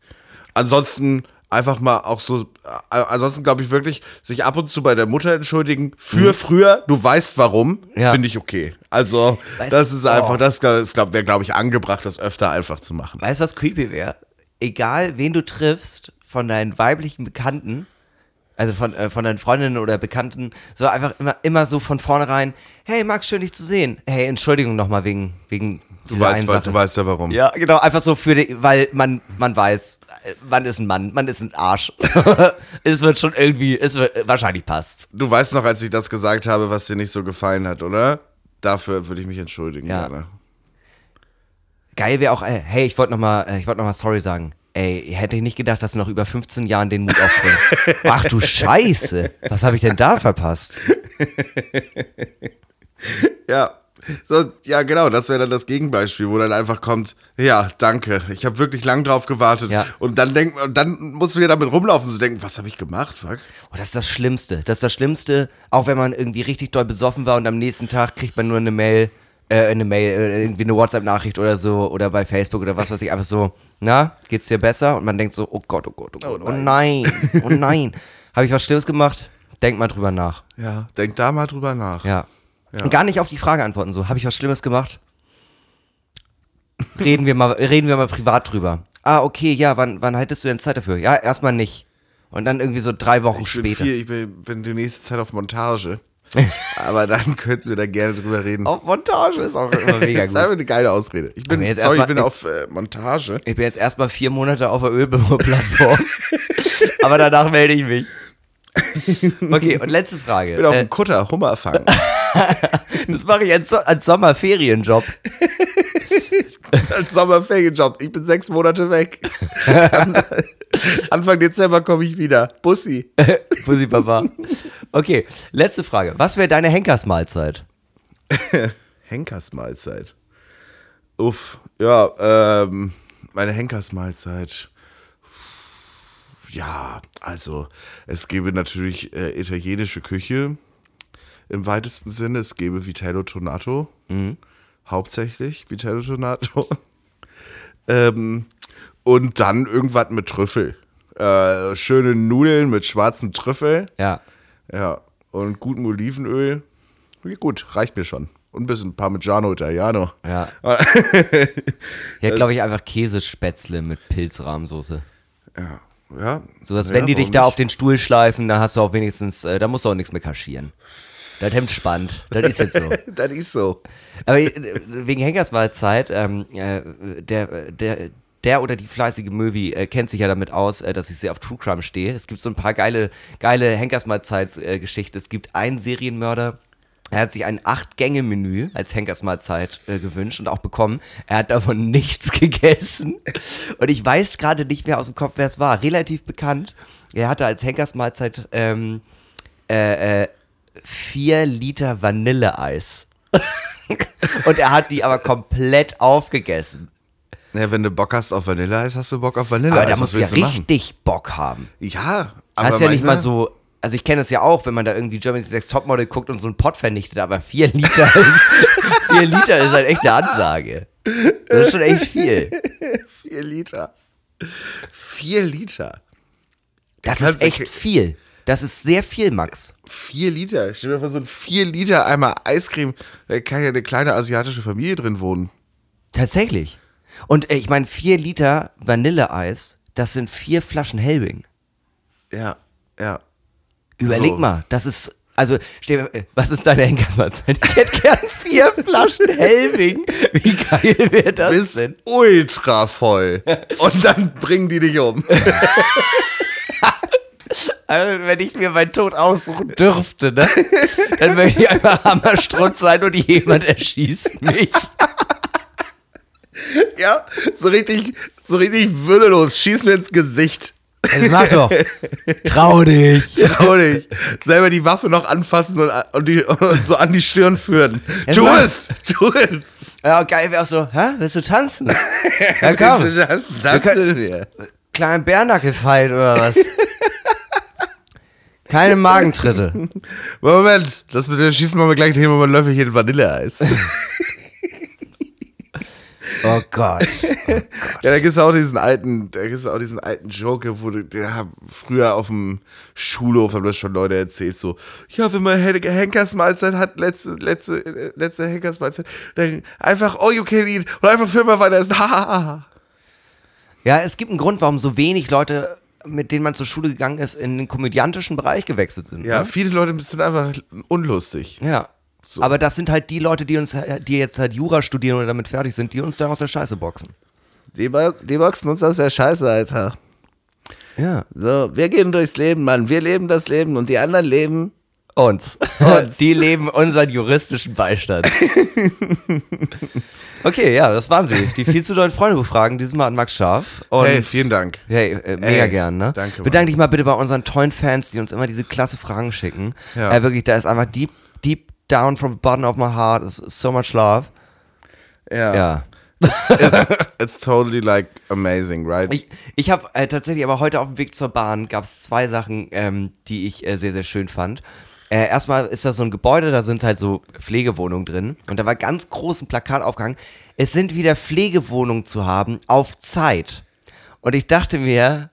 <laughs> Ansonsten einfach mal auch so, äh, ansonsten glaube ich wirklich, sich ab und zu bei der Mutter entschuldigen für früher, du weißt warum, Mhm. Ja. finde ich okay. Also, Weißt das ist einfach, oh. das, das glaub, wäre, glaube ich, angebracht, das öfter einfach zu machen. Weißt du, was creepy wäre? Egal, wen du triffst, von deinen weiblichen Bekannten, also von, äh, von deinen Freundinnen oder Bekannten, so einfach immer, immer so von vornherein, hey Max, schön dich zu sehen. Hey, Entschuldigung nochmal wegen, wegen Du weißt, Sache. du weißt ja warum. Ja, genau, einfach so für die, weil man, man weiß, äh, man ist ein Mann, man ist ein Arsch. <laughs> es wird schon irgendwie, es wird, äh, wahrscheinlich passt's. Du weißt noch, als ich das gesagt habe, was dir nicht so gefallen hat, oder? Dafür würde ich mich entschuldigen. Ja. Gerne. Geil wäre auch, äh, hey, ich wollte nochmal, äh, ich wollte nochmal sorry sagen. Ey, hätte ich nicht gedacht, dass du nach über 15 Jahren den Mut aufbringst. <laughs> Ach du Scheiße, was habe ich denn da verpasst? <laughs> Ja. So, ja, genau, das wäre dann das Gegenbeispiel, wo dann einfach kommt, ja, danke, ich habe wirklich lang drauf gewartet. Ja. Und dann denk, dann muss wir damit rumlaufen so denken, was habe ich gemacht, fuck? Oh, das ist das Schlimmste. Das ist das Schlimmste, auch wenn man irgendwie richtig doll besoffen war und am nächsten Tag kriegt man nur eine Mail, äh, eine Mail, äh, irgendwie eine WhatsApp-Nachricht oder so oder bei Facebook oder was weiß ich, einfach so, na, geht's dir besser? Und man denkt so, oh Gott, oh Gott, oh Gott, oh nein, oh <laughs> nein. Habe ich was Schlimmes gemacht? Denk mal drüber nach. Ja, denk da mal drüber nach. Ja. Ja. Und gar nicht auf die Frage antworten, so, habe ich was Schlimmes gemacht? Reden wir mal, reden wir mal privat drüber. Ah, okay, ja, wann, wann hättest du denn Zeit dafür? Ja, erstmal nicht. Und dann irgendwie so drei Wochen Ich bin, später. viel, ich bin, bin die nächste Zeit auf Montage. Aber dann könnten wir da gerne drüber reden. Auf Montage ist auch immer mega das ist gut. einfach eine geile Ausrede. Ich bin, jetzt sorry, ich erstmal- bin auf äh, Montage. Ich bin jetzt erstmal vier Monate auf der Ölplattform. <laughs> Aber danach melde ich mich. Okay, und letzte Frage. Ich bin auf Äh, dem Kutter Hummer fangen. <laughs> das mache ich als, als Sommerferienjob. <laughs> als Sommerferienjob. Ich bin sechs Monate weg. <laughs> Anfang Dezember komme ich wieder. Bussi. <laughs> Pussy Papa. Okay, letzte Frage. Was wäre deine Henkersmahlzeit? Henkersmahlzeit. Uff, ja, ähm, meine Henkersmahlzeit. Ja, also es gäbe natürlich äh, italienische Küche im weitesten Sinne. Es gäbe Vitello Tonato. Hauptsächlich Vitello Tonato. <laughs> ähm, und dann irgendwas mit Trüffel. Äh, schöne Nudeln mit schwarzem Trüffel. Ja. Ja, und gutem Olivenöl. Ja, gut, reicht mir schon. Und ein bisschen Parmigiano Italiano. Ja. <laughs> Ja, glaube ich, einfach Käsespätzle mit Pilzrahmsoße. Ja, ja. So, dass ja, wenn die dich da nicht? auf den Stuhl schleifen, dann hast du auch wenigstens, äh, da musst du auch nichts mehr kaschieren. Das Hemd spannt. Das ist jetzt so. <laughs> Das ist so. Aber äh, wegen Henkersmahlzeit, ähm, äh, der, der, der oder die fleißige Möwi äh, kennt sich ja damit aus, äh, dass ich sehr auf True Crime stehe. Es gibt so ein paar geile, geile Henkersmahlzeit-Geschichten. es gibt einen Serienmörder, er hat sich ein Acht-Gänge-Menü als Henkersmahlzeit äh, gewünscht und auch bekommen. Er hat davon <laughs> nichts gegessen. Und ich weiß gerade nicht mehr aus dem Kopf, wer es war. Relativ bekannt. Er hatte als Henkersmahlzeit ähm, äh, äh, vier Liter Vanilleeis. <laughs> und er hat die aber komplett aufgegessen. Ja, wenn du Bock hast auf Vanilleeis, hast du Bock auf Vanilleeis. Aber da musst du ja du machen? richtig Bock haben. Ja, aber Hast ja nicht mal so. Also ich kenne es ja auch, wenn man da irgendwie Germany's Next Topmodel guckt und so einen Pott vernichtet, aber vier Liter <laughs> ist, vier Liter ist halt echt eine Ansage. Das ist schon echt viel. <laughs> Vier Liter. Vier Liter. Das ist echt viel. Das ist sehr viel, Max. Vier Liter. Stell dir vor, so ein vier Liter Eimer Eiscreme. Da kann ja eine kleine asiatische Familie drin wohnen. Tatsächlich. Und äh, ich meine, vier Liter Vanilleeis, das sind vier Flaschen Helbing. Ja, ja. Überleg So. mal, das ist. Also, äh, was ist deine Henkersmahlzeit? Ich hätte gern vier <laughs> Flaschen Helving. Wie geil wäre das Bist denn? ultra voll. Und dann bringen die dich um. <laughs> Also, wenn ich mir meinen Tod aussuchen dürfte, ne? <laughs> Dann möchte ich einfach Hammerstrutz sein und jemand erschießt mich. Ja, so richtig, so richtig würdelos. Schieß mir ins Gesicht. Das mach doch. Trau dich. <laughs> Trau dich. Selber die Waffe noch anfassen und, und, die, und so an die Stirn führen. Es Tu war- es! Tu es! Ja, geil wäre auch so, hä? Willst du tanzen? Ja, <laughs> komm. Tanzen wir. Kleinen Bärnackelfight oder was? Keine Magentritte. <laughs> Moment, das mit dem Schießen machen wir gleich hier mal ein Löffelchen Vanilleeis. <laughs> Oh Gott. Ja, da gibt's auch diesen alten, da gibt's auch diesen alten Joke, wo du, der haben früher auf dem Schulhof haben das schon Leute erzählt, so, ja, wenn man Hen- Henkersmahlzeit hat, letzte, letzte, letzte Henkersmahlzeit, dann einfach all you can eat und einfach immer weiter essen. Ha, ha, ha, ha. Ja, es gibt einen Grund, warum so wenig Leute, mit denen man zur Schule gegangen ist, in den komödiantischen Bereich gewechselt sind. Ja, ne? viele Leute sind einfach unlustig. Ja. Aber das sind halt die Leute, die uns, die jetzt halt Jura studieren oder damit fertig sind, die uns da aus der Scheiße boxen. Die, die boxen uns aus der Scheiße, Alter. Ja. So, wir gehen durchs Leben, Mann. Wir leben das Leben und die anderen leben. Uns. Uns. <laughs> Die leben unseren juristischen Beistand. <laughs> okay, ja, das waren sie. Die viel zu neuen Freunde-Fragen, dieses Mal an Max Scharf. Und hey, vielen Dank. Hey, äh, mega Ey, gern, ne? danke, Mann. Bedank dich mal bitte bei unseren tollen Fans, die uns immer diese klasse Fragen schicken. Ja. Äh, wirklich, da ist einfach deep, deep down from the bottom of my heart is so much love. Ja. Ja. It's totally like amazing, right? Ich, ich habe äh, tatsächlich aber heute auf dem Weg zur Bahn gab es zwei Sachen, ähm, die ich äh, sehr, sehr schön fand. Äh, erstmal ist da so ein Gebäude, da sind halt so Pflegewohnungen drin. Und da war ganz groß ein Plakat aufgehangen. Es sind wieder Pflegewohnungen zu haben auf Zeit. Und ich dachte mir,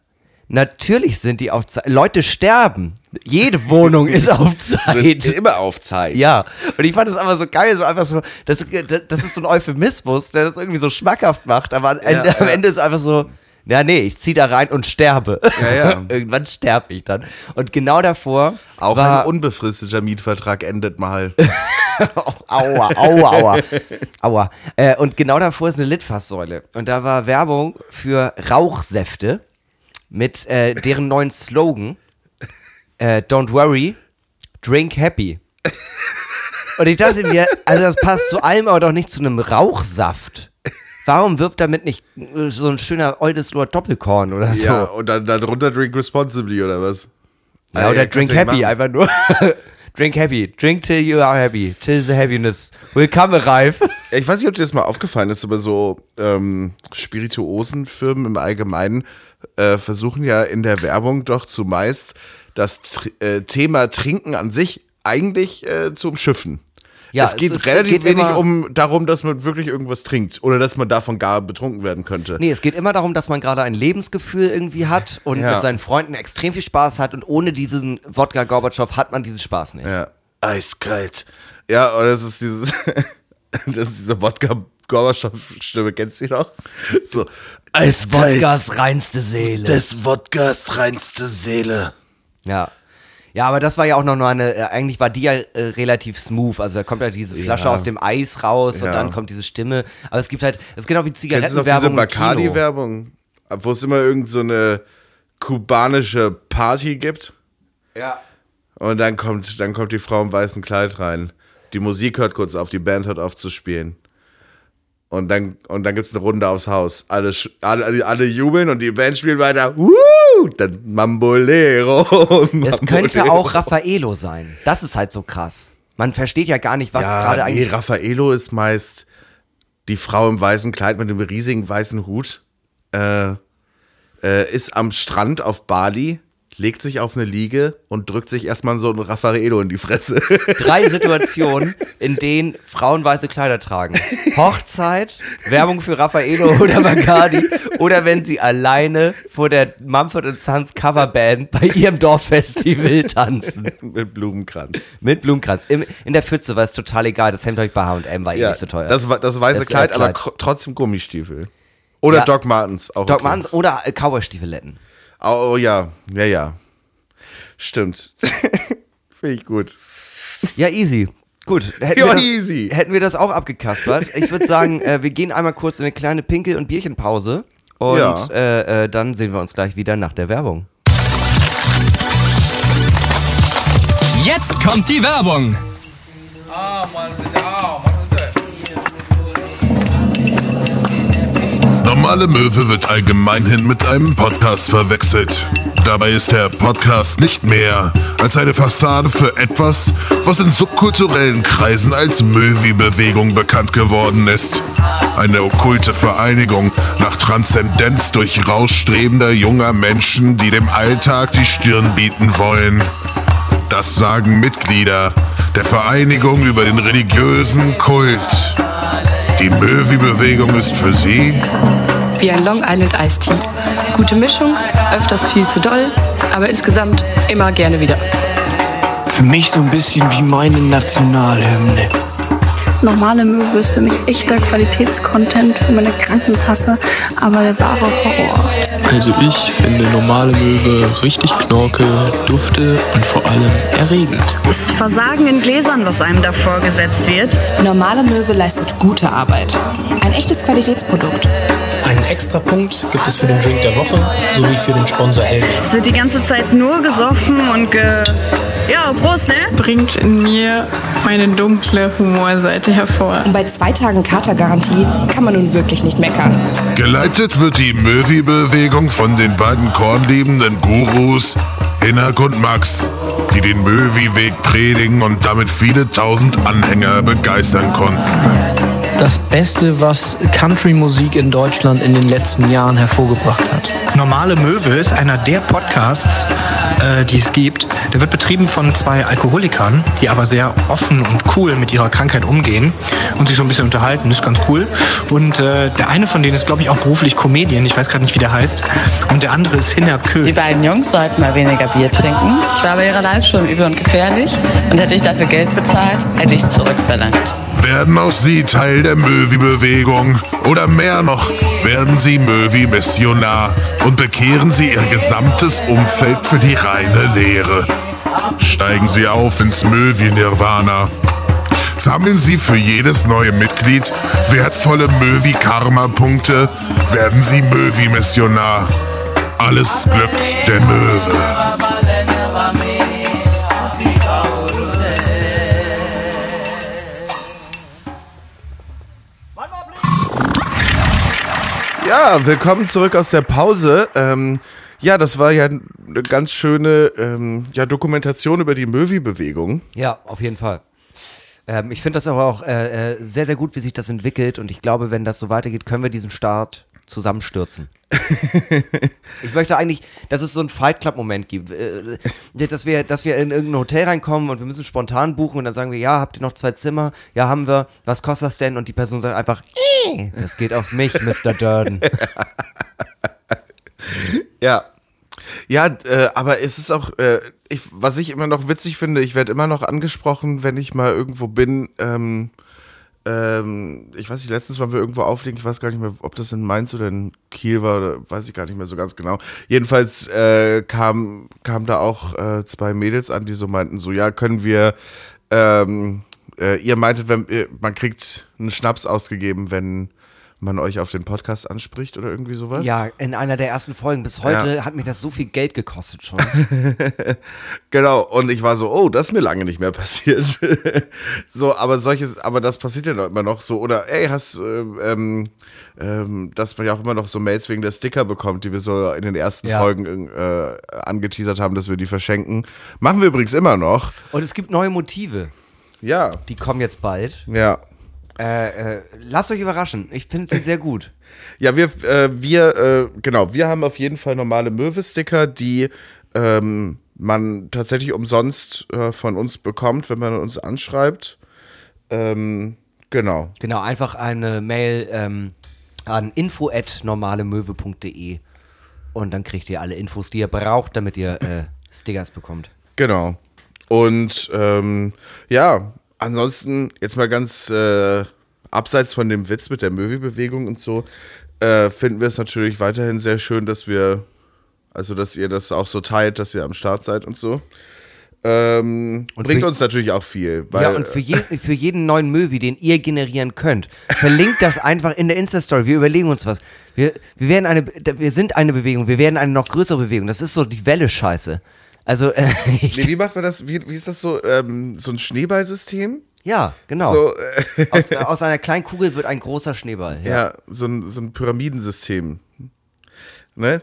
natürlich sind die auf Zeit. Leute sterben. Jede Wohnung ist auf <laughs> Zeit. Sind immer auf Zeit. Ja, und ich fand das einfach so geil, so einfach so, das, das ist so ein Euphemismus, der das irgendwie so schmackhaft macht, aber am Ende, Ja, am ja. Ende ist einfach so, ja, nee, ich zieh da rein und sterbe. Ja, ja. <laughs> Irgendwann sterbe ich dann. Und genau davor Auch war, ein unbefristeter Mietvertrag endet mal. <laughs> aua, aua, aua, aua. Äh, und genau davor ist eine Litfaßsäule. Und da war Werbung für Rauchsäfte mit äh, deren neuen Slogan, äh, Don't worry, drink happy. Und ich dachte mir, also das passt zu allem, aber doch nicht zu einem Rauchsaft. Warum wirbt damit nicht äh, so ein schöner Oldesloher Doppelkorn oder so? Ja, und dann, dann runter drink responsibly oder was? Ja, Ah, oder kannst drink happy, machen. einfach nur. <laughs> drink happy. Drink till you are happy. Till the happiness will come arrive. <laughs> Ich weiß nicht, ob dir das mal aufgefallen ist, aber so ähm, Spirituosenfirmen im Allgemeinen äh, versuchen ja in der Werbung doch zumeist das Tr äh, Thema Trinken an sich eigentlich äh, zu umschiffen. Ja, es geht es- es relativ geht wenig immer- um darum, dass man wirklich irgendwas trinkt oder dass man davon gar betrunken werden könnte. Nee, es geht immer darum, dass man gerade ein Lebensgefühl irgendwie hat und Ja. mit seinen Freunden extrem viel Spaß hat und ohne diesen Wodka Gorbatschow hat man diesen Spaß nicht. Ja, eiskalt. Ja, oder das ist dieses, <laughs> das ist diese Wodka-Gorbatschow-Stimme, kennst du die noch? So, eiskalt. Wodkas reinste Seele. des Wodkas reinste Seele. Ja. Ja, aber das war ja auch noch nur eine, äh, eigentlich war die ja äh, relativ smooth. Also da kommt ja diese Flasche Ja. aus dem Eis raus und Ja. dann kommt diese Stimme. Aber es gibt halt, es ist genau wie diese Zigarettenwerbung. Kino. Bacardi-Werbung? Wo es immer irgend so eine kubanische Party gibt Ja. und dann kommt, dann kommt die Frau im weißen Kleid rein. Die Musik hört kurz auf, die Band hört auf zu spielen. Und dann, und dann gibt es eine Runde aufs Haus. Alle, alle, alle, jubeln und die Band spielt weiter. Woo! Dann Mambolero. Es <laughs> könnte auch Raffaello sein. Das ist halt so krass. Man versteht ja gar nicht, was ja, gerade nee, eigentlich. Raffaello ist meist die Frau im weißen Kleid mit dem riesigen weißen Hut. Äh, äh, ist am Strand auf Bali, legt sich auf eine Liege und drückt sich erstmal so ein Raffaello in die Fresse. <laughs> Drei Situationen, in denen Frauen weiße Kleider tragen. Hochzeit, Werbung für Raffaello oder Bacardi oder wenn sie alleine vor der Mumford Sons Coverband bei ihrem Dorffestival tanzen. mit Blumenkranz. Mit Blumenkranz. Im, in der Pfütze war es total egal. Das Hemd euch bei H&M war eh nicht so teuer. Das, das weiße Das Kleid, aber Erdkleid. kro- trotzdem Gummistiefel. Oder Ja. Doc Martens. Auch Doc okay. Martens oder Cowboy-Stiefeletten. Oh, oh ja, ja, ja. Stimmt. <laughs> Finde ich gut. Ja, easy. Gut, hätten, Ja, wir das, easy. hätten wir das auch abgekaspert. Ich würde sagen, äh, wir gehen einmal kurz in eine kleine Pinkel- und Bierchenpause. Und Ja. äh, äh, dann sehen wir uns gleich wieder nach der Werbung. Jetzt kommt die Werbung. Normale Möwe wird allgemeinhin mit einem Podcast verwechselt. Dabei ist der Podcast nicht mehr als eine Fassade für etwas, was in subkulturellen Kreisen als Möwi-Bewegung bekannt geworden ist. Eine okkulte Vereinigung nach Transzendenz durch rausstrebender junger Menschen, die dem Alltag die Stirn bieten wollen. Das sagen Mitglieder der Vereinigung über den religiösen Kult. Die Möwi-Bewegung ist für sie Wie ein Long Island Iced Tea. Gute Mischung, öfters viel zu doll, aber insgesamt immer gerne wieder. Für mich so ein bisschen wie meine Nationalhymne. Normale Möwe ist für mich echter Qualitätscontent für meine Krankenkasse, aber der wahre Horror. Also ich finde normale Möwe richtig knorke, dufte und vor allem erregend. Das Versagen in Gläsern, was einem da vorgesetzt wird. Normale Möwe leistet gute Arbeit. Ein echtes Qualitätsprodukt. Einen Extrapunkt gibt es für den Drink der Woche sowie für den Sponsor Helge. Es wird die ganze Zeit nur gesoffen und ge... Ja, Prost, ne? Bringt in mir meine dunkle Humorseite hervor. Und bei zwei Tagen Katergarantie kann man nun wirklich nicht meckern. Geleitet wird die Möwi-Bewegung von den beiden kornliebenden Gurus Hinak und Max, die den Möwi-Weg predigen und damit viele tausend Anhänger begeistern konnten. Das Beste, was Country-Musik in Deutschland in den letzten Jahren hervorgebracht hat. Normale Möwe ist einer der Podcasts, äh, die es gibt. Der wird betrieben von zwei Alkoholikern, die aber sehr offen und cool mit ihrer Krankheit umgehen und sich so ein bisschen unterhalten. Das ist ganz cool. Und äh, der eine von denen ist, glaube ich, auch beruflich Comedian. Ich weiß gerade nicht, wie der heißt. Und der andere ist Hinner Kö. Die beiden Jungs sollten mal weniger Bier trinken. Ich war bei ihrer Liveshow im Übel und Gefährlich und hätte ich dafür Geld bezahlt, hätte ich zurückverlangt. Werden auch Sie Teil der Möwi-Bewegung? Oder mehr noch, werden Sie Möwi-Missionar und bekehren Sie Ihr gesamtes Umfeld für die reine Lehre? Steigen Sie auf ins Möwi-Nirvana. Sammeln Sie für jedes neue Mitglied wertvolle Möwi-Karma-Punkte, werden Sie Möwi-Missionar. Alles Glück der Möwe. Ja, willkommen zurück aus der Pause. Ähm, ja, das war ja eine ganz schöne ähm, ja, Dokumentation über die Möwi-Bewegung. Ja, auf jeden Fall. Ähm, ich finde das aber auch äh, äh, sehr, sehr gut, wie sich das entwickelt. Und ich glaube, wenn das so weitergeht, können wir diesen Start zusammenstürzen. <laughs> ich möchte eigentlich, dass es so einen Fight Club-Moment gibt. Äh, dass, wir, dass wir in irgendein Hotel reinkommen und wir müssen spontan buchen und dann sagen wir, ja, habt ihr noch zwei Zimmer? Ja, haben wir. Was kostet das denn? Und die Person sagt einfach, "Äh, das geht auf mich, Mr. Durden. <laughs> Ja. Ja, äh, aber es ist auch, äh, ich, was ich immer noch witzig finde, ich werde immer noch angesprochen, wenn ich mal irgendwo bin. Ähm, ähm, ich weiß nicht, letztens waren wir irgendwo auflegen, ich weiß gar nicht mehr, ob das in Mainz oder in Kiel war, oder weiß ich gar nicht mehr so ganz genau. Jedenfalls äh, kam, kam da auch äh, zwei Mädels an, die so meinten, so, ja, können wir, ähm, äh, ihr meintet, wenn, äh, man kriegt einen Schnaps ausgegeben, wenn man euch auf den Podcast anspricht oder irgendwie sowas. Ja, in einer der ersten Folgen. Bis heute hat mir das so viel Geld gekostet schon. <laughs> Genau, und ich war so, oh, das ist mir lange nicht mehr passiert. <laughs> so, aber solches, aber das passiert ja noch immer noch so. Oder, ey, hast, äh, ähm, ähm, dass man ja auch immer noch so Mails wegen der Sticker bekommt, die wir so in den ersten Ja. Folgen äh, angeteasert haben, dass wir die verschenken. Machen wir übrigens immer noch. Und es gibt neue Motive. Ja. Die kommen jetzt bald. Ja. Äh, äh, lasst euch überraschen. Ich finde sie sehr gut. <laughs> Ja, wir, äh, wir, äh, genau, wir haben auf jeden Fall normale Möwe-Sticker, die ähm, man tatsächlich umsonst äh, von uns bekommt, wenn man uns anschreibt. Ähm, genau. Genau, einfach eine Mail ähm, an info@normalemöwe.de und dann kriegt ihr alle Infos, die ihr braucht, damit ihr Stickers bekommt. Genau. Und ähm, ja, ansonsten jetzt mal ganz äh, abseits von dem Witz mit der Möwi-Bewegung und so, äh, finden wir es natürlich weiterhin sehr schön, dass wir Also, dass ihr das auch so teilt, dass ihr am Start seid und so. Ähm, Und bringt uns natürlich auch viel. Ja, und für, je, für jeden neuen Movie, den ihr generieren könnt, verlinkt das einfach in der Insta-Story. Wir überlegen uns was. Wir, wir, werden eine, wir sind eine Bewegung, wir werden eine noch größere Bewegung. Das ist so die Welle-Scheiße. Also, äh, <laughs> nee, wie macht man das? Wie, wie ist das so? Ähm, so ein Schneeballsystem? ja, genau. So, äh, aus, <laughs> aus einer kleinen Kugel wird ein großer Schneeball. Ja. ja, so ein, so ein Pyramidensystem. Ne?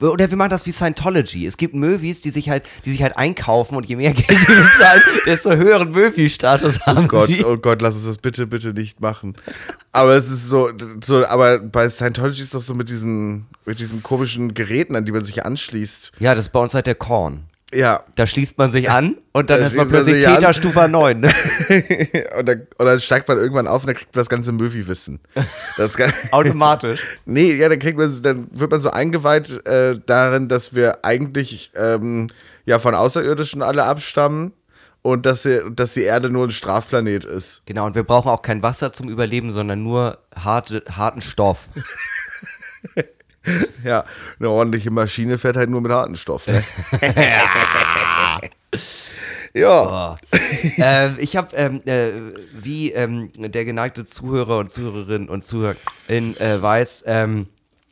Oder wir machen das wie Scientology. Es gibt Movies, die sich halt, die sich halt einkaufen und je mehr <laughs> Geld die bezahlen, desto höheren Movie-Status haben Oh Gott, sie. oh Gott, lass uns das bitte, bitte nicht machen. Aber es ist so, so, aber bei Scientology ist das so mit diesen, mit diesen komischen Geräten, an die man sich anschließt. Ja, das ist bei uns halt der Korn. Ja. Da schließt man sich an und dann Da ist man plötzlich sich an. Täter Stufe 9. Ne? <laughs> und, dann, und dann steigt man irgendwann auf und dann kriegt man das ganze ga- <laughs> Automatisch. <laughs> Nee, ja, dann kriegt man, dann wird man so eingeweiht äh, darin, dass wir eigentlich ähm, ja von Außerirdischen alle abstammen und dass, sie, dass die Erde nur ein Strafplanet ist. Genau, und wir brauchen auch kein Wasser zum Überleben, sondern nur harte, harten Stoff. <laughs> Ja, eine ordentliche Maschine fährt halt nur mit harten Stoff. Ne? <laughs> ja. Oh. ähm, ich habe, ähm, äh, wie ähm, der geneigte Zuhörer und Zuhörerin und Zuhörerin äh, weiß, ähm,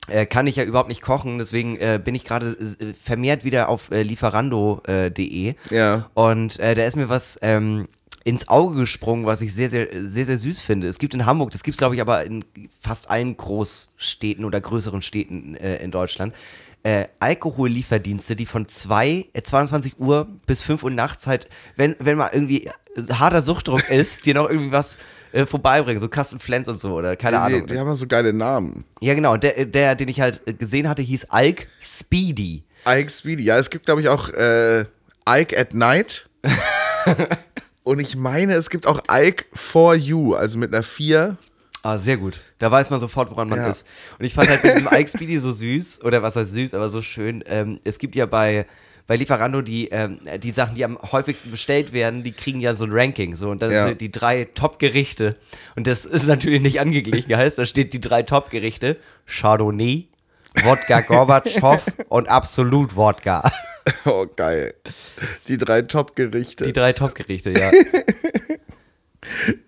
äh, kann ich ja überhaupt nicht kochen, deswegen äh, bin ich gerade äh, vermehrt wieder auf äh, lieferando.de. Ja. Und äh, da ist mir was ähm, ins Auge gesprungen, was ich sehr, sehr, sehr, sehr süß finde. Es gibt in Hamburg, das gibt es glaube ich aber in fast allen Großstädten oder größeren Städten äh, in Deutschland, äh, Alkohollieferdienste, die von zwei, äh, 22 Uhr bis 5 Uhr nachts halt, wenn, wenn mal irgendwie harter Suchtdruck <laughs> ist, dir noch irgendwie was äh, vorbeibringen, so Kasten Flens und so oder keine die, Ahnung. Die, die haben so geile Namen. Ja, genau. Der, der, den ich halt gesehen hatte, hieß Alk Speedy. Ike Speedy. Ja, es gibt, glaube ich, auch äh, Ike at Night. <laughs> Und ich meine, es gibt auch Ike for You, also mit einer 4. Ah, sehr gut. Da weiß man sofort, woran man Ja. ist. Und ich fand halt bei diesem Ike Speedy so süß, oder was heißt süß, aber so schön. Ähm, es gibt ja bei, bei Lieferando die, ähm, die Sachen, die am häufigsten bestellt werden, die kriegen ja so ein Ranking. So, und dann Ja. sind die drei Top-Gerichte. Und das ist natürlich nicht angeglichen. Heißt, da steht die drei Top-Gerichte: Chardonnay, Wodka Gorbatschow <laughs> und Absolut Wodka. <laughs> Oh, geil. Die drei Top-Gerichte. Die drei Top-Gerichte, ja. <laughs>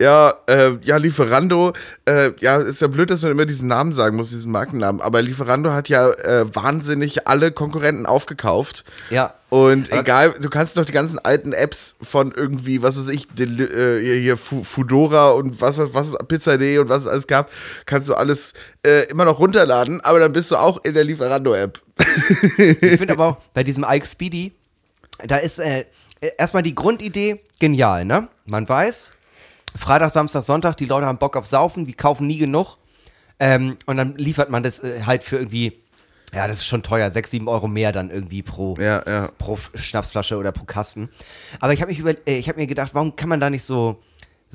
Ja, äh, ja, Lieferando, äh, ja, ist ja blöd, dass man immer diesen Namen sagen muss, diesen Markennamen, aber Lieferando hat ja äh, wahnsinnig alle Konkurrenten aufgekauft. Ja. Und Aber- egal, du kannst doch die ganzen alten Apps von irgendwie, was weiß ich, Del äh, hier, hier Fu- Foodora und was, was, was Pizza.de und was es alles gab, kannst du alles äh, immer noch runterladen, aber dann bist du auch in der Lieferando-App. Ich <laughs> finde aber auch bei diesem Ike Speedy, da ist äh, erstmal die Grundidee genial, ne? Man weiß, Freitag, Samstag, Sonntag, die Leute haben Bock auf Saufen, die kaufen nie genug. Ähm, und dann liefert man das äh, halt für irgendwie, ja, das ist schon teuer, 6, 7 Euro mehr dann irgendwie pro, Ja, ja. pro Schnapsflasche oder pro Kasten. Aber ich habe äh, ich habe mir gedacht, warum kann man da nicht so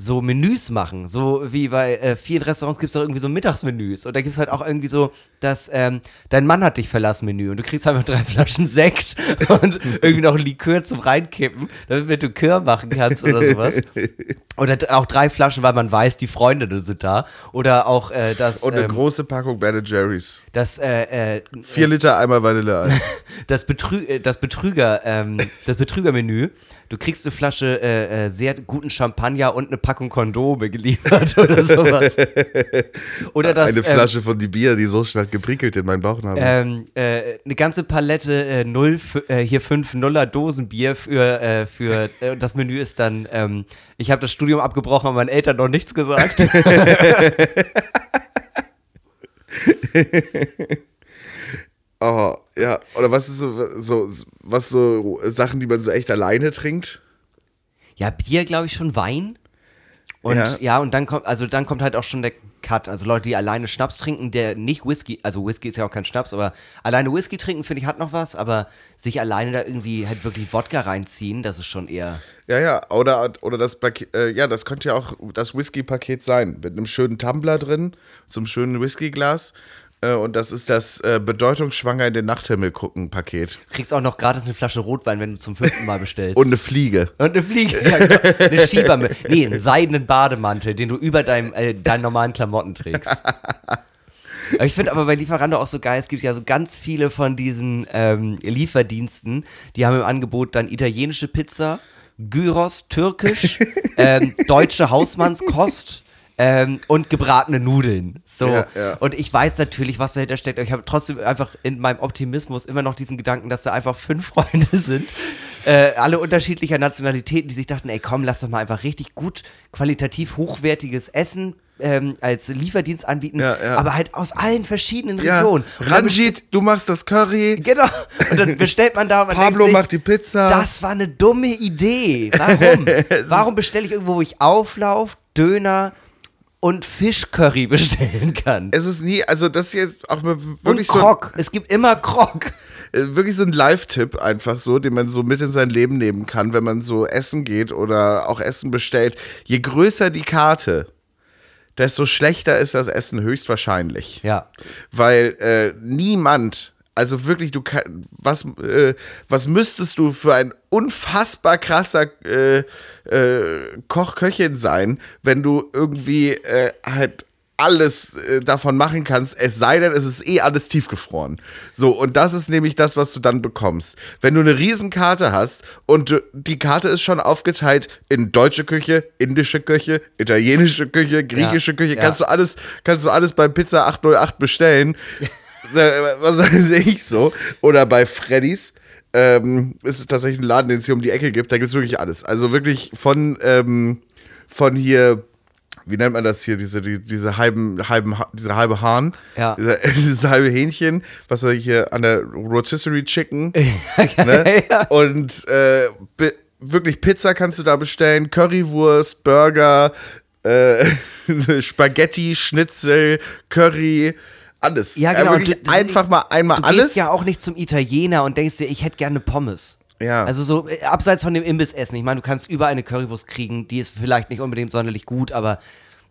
so Menüs machen, so wie bei äh, vielen Restaurants gibt es doch irgendwie so Mittagsmenüs und da gibt es halt auch irgendwie so, dass ähm, dein Mann hat dich verlassen Menü und du kriegst einfach drei <laughs> Flaschen Sekt und irgendwie noch ein Likör zum reinkippen, damit du Kör machen kannst oder sowas. Oder auch drei Flaschen, weil man weiß, die Freundinnen sind da. Oder auch äh, das, Und eine ähm, große Packung Ben Jerry's. das, äh, äh, Vier Liter Eimer Vanilleeis. <laughs> das, Betrü äh, das Betrüger, ähm, das Betrügermenü. Du kriegst eine Flasche äh, äh, sehr guten Champagner und eine Packung Kondome geliefert <laughs> oder sowas. Oder das, Eine Flasche von die Bier, die so schnell geprickelt in meinen Bauchnabel. Ähm, äh, eine ganze Palette äh, null, f- äh, hier 5 Nuller Dosenbier für, äh, für das Menü ist dann, ähm, ich habe das Studium abgebrochen, aber meinen Eltern noch nichts gesagt. <laughs> <laughs> Oh, ja. Oder was ist so, so, was so Sachen, die man so echt alleine trinkt? ja, Bier, glaube ich, schon Wein. Und Ja. ja. und dann kommt, also dann kommt halt auch schon der Cut. Also Leute, die alleine Schnaps trinken, der nicht Whisky, also Whisky ist ja auch kein Schnaps, aber alleine Whisky trinken, finde ich, hat noch was, aber sich alleine da irgendwie halt wirklich Wodka reinziehen, das ist schon eher. Ja, ja. Oder, oder das Paket, äh, ja, das könnte ja auch das Whisky-Paket sein. Mit einem schönen Tumbler drin, zum schönen Whiskyglas. Äh, und das ist das äh, bedeutungsschwanger in den Nachthimmel gucken Paket. Du kriegst auch noch gratis eine Flasche Rotwein, wenn du zum fünften Mal bestellst. Und eine Fliege. Und eine Fliege, ja, genau. eine Schiebermütze. Nee, einen seidenen Bademantel, den du über deinem, äh, deinen normalen Klamotten trägst. Aber ich finde aber bei Lieferando auch so geil, es gibt ja so ganz viele von diesen ähm, Lieferdiensten, die haben im Angebot dann italienische Pizza, Gyros, türkisch, <laughs> ähm, deutsche Hausmannskost ähm, und gebratene Nudeln. So. Ja, ja. Und ich weiß natürlich, was dahinter steckt. aber Ich habe trotzdem einfach in meinem Optimismus immer noch diesen Gedanken, dass da einfach fünf <laughs> Freunde sind, äh, alle unterschiedlicher Nationalitäten, die sich dachten, ey komm, lass doch mal einfach richtig gut, qualitativ hochwertiges Essen ähm, als Lieferdienst anbieten, Ja, ja. aber halt aus allen verschiedenen Ja, Regionen. Dann Ranjit, du machst das Curry. Genau. Und dann bestellt man da und man Pablo sich, macht die Pizza. Das war eine dumme Idee. Warum? <laughs> Warum bestelle ich irgendwo, wo ich Auflauf, Döner und Fischcurry <laughs> bestellen kann? Es ist nie, also das ist jetzt auch mal Und wirklich so. Es gibt immer Krog. <laughs> äh, wirklich so ein Live-Tipp einfach so, den man so mit in sein Leben nehmen kann, wenn man so essen geht oder auch Essen bestellt. Je größer die Karte, desto schlechter ist das Essen höchstwahrscheinlich. Ja. Weil äh, niemand, also wirklich, du kann, was, äh, was müsstest du für ein unfassbar krasser äh, äh, Koch-Köchin sein, wenn du irgendwie äh, halt alles äh, davon machen kannst, es sei denn, es ist eh alles tiefgefroren. So, und das ist nämlich das, was du dann bekommst. Wenn du eine Riesenkarte hast und du, die Karte ist schon aufgeteilt in deutsche Küche, indische Küche, italienische Küche, griechische Ja, Küche, ja. kannst du alles, kannst du alles bei Pizza 808 bestellen. <laughs> Was <laughs> weiß ich so. Oder bei Freddy's. Ähm, ist es tatsächlich ein Laden, den es hier um die Ecke gibt. Da gibt es wirklich alles. Also wirklich von, ähm, von hier, wie nennt man das hier, diese, die, diese halben, halben, Ha- diese halbe Hahn, Ja. <laughs> dieser, dieses halbe Hähnchen, was er hier an der Rotisserie Chicken, <laughs> ne? und äh, wirklich Pizza kannst du da bestellen, Currywurst, Burger, äh, Spaghetti, Schnitzel, Curry, alles. Ja, genau. wirklich Und du- einfach mal einmal Du alles. gehst ja auch nicht zum Italiener und denkst dir, ich hätte gerne Pommes. Ja. Also so äh, abseits von dem Imbissessen. Ich meine, du kannst überall eine Currywurst kriegen, die ist vielleicht nicht unbedingt sonderlich gut, aber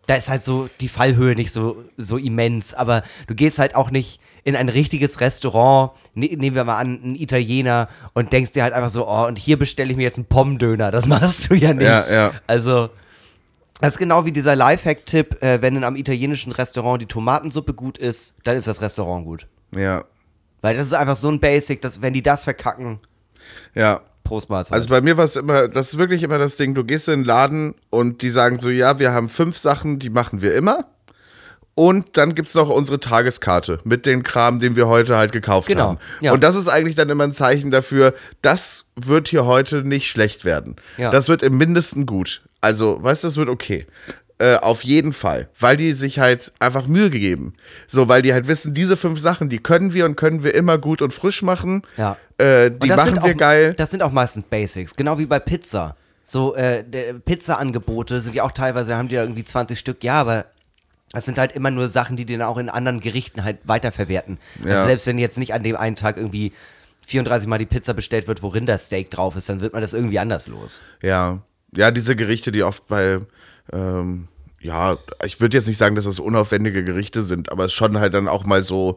da ist halt so die Fallhöhe nicht so, so immens. Aber du gehst halt auch nicht in ein richtiges Restaurant, ne, nehmen wir mal an, ein Italiener und denkst dir halt einfach so, oh, und hier bestelle ich mir jetzt einen Pommdöner. Das <laughs> machst du ja nicht. Ja, ja. Also, das ist genau wie dieser Lifehack-Tipp, äh, wenn in einem italienischen Restaurant die Tomatensuppe gut ist, dann ist das Restaurant gut. ja, Weil das ist einfach so ein Basic, dass wenn die das verkacken, ja. Prost Mahlzeit. Also bei mir war es immer, das ist wirklich immer das Ding, du gehst in den Laden und die sagen so, ja, wir haben fünf Sachen, die machen wir immer. Und dann gibt es noch unsere Tageskarte mit dem Kram, den wir heute halt gekauft Genau, haben. ja. Und das ist eigentlich dann immer ein Zeichen dafür, das wird hier heute nicht schlecht werden. Ja. Das wird im Mindesten gut. Also, weißt du, das wird okay. Äh, auf jeden Fall. Weil die sich halt einfach Mühe gegeben. So, weil die halt wissen, diese fünf Sachen, die können wir und können wir immer gut und frisch machen. Ja. Äh, die machen wir auch, geil. Das sind auch meistens Basics, genau wie bei Pizza. So, äh, Pizza-Angebote sind ja auch teilweise, haben die ja irgendwie 20 Stück, ja, aber das sind halt immer nur Sachen, die dann auch in anderen Gerichten halt weiterverwerten. Ja. Also selbst wenn jetzt nicht an dem einen Tag irgendwie 34 Mal die Pizza bestellt wird, wo Rindersteak drauf ist, dann wird man das irgendwie anders los. Ja, ja, diese Gerichte, die oft bei, ähm, ja, ich würde jetzt nicht sagen, dass das unaufwendige Gerichte sind, aber es schon halt dann auch mal so,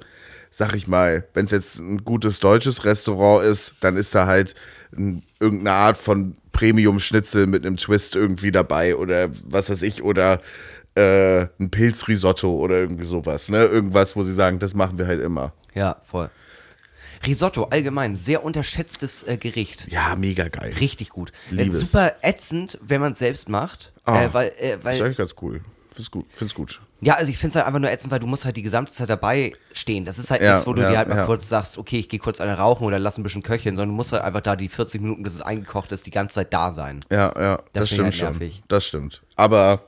sag ich mal, wenn es jetzt ein gutes deutsches Restaurant ist, dann ist da halt ein, irgendeine Art von Premium-Schnitzel mit einem Twist irgendwie dabei oder was weiß ich, oder äh, ein Pilzrisotto oder irgendwie sowas, ne? Irgendwas, wo sie sagen, das machen wir halt immer. Ja, voll. Risotto, allgemein, sehr unterschätztes äh, Gericht. Ja, mega geil. Richtig gut. Äh, Liebe es. super ätzend, wenn man es selbst macht. Ah, äh, weil, äh, weil ist eigentlich ganz cool. Find's gut. Find's gut. Ja, also ich finde es halt einfach nur ätzend, weil du musst halt die gesamte Zeit dabei stehen. Das ist halt Ja, nichts, wo du ja, dir halt mal ja. kurz sagst, okay, ich gehe kurz eine rauchen oder lass ein bisschen köcheln, sondern du musst halt einfach da die 40 Minuten, bis es eingekocht ist, die ganze Zeit da sein. Ja, ja, das, Das stimmt halt schon. nervig. Das stimmt. Aber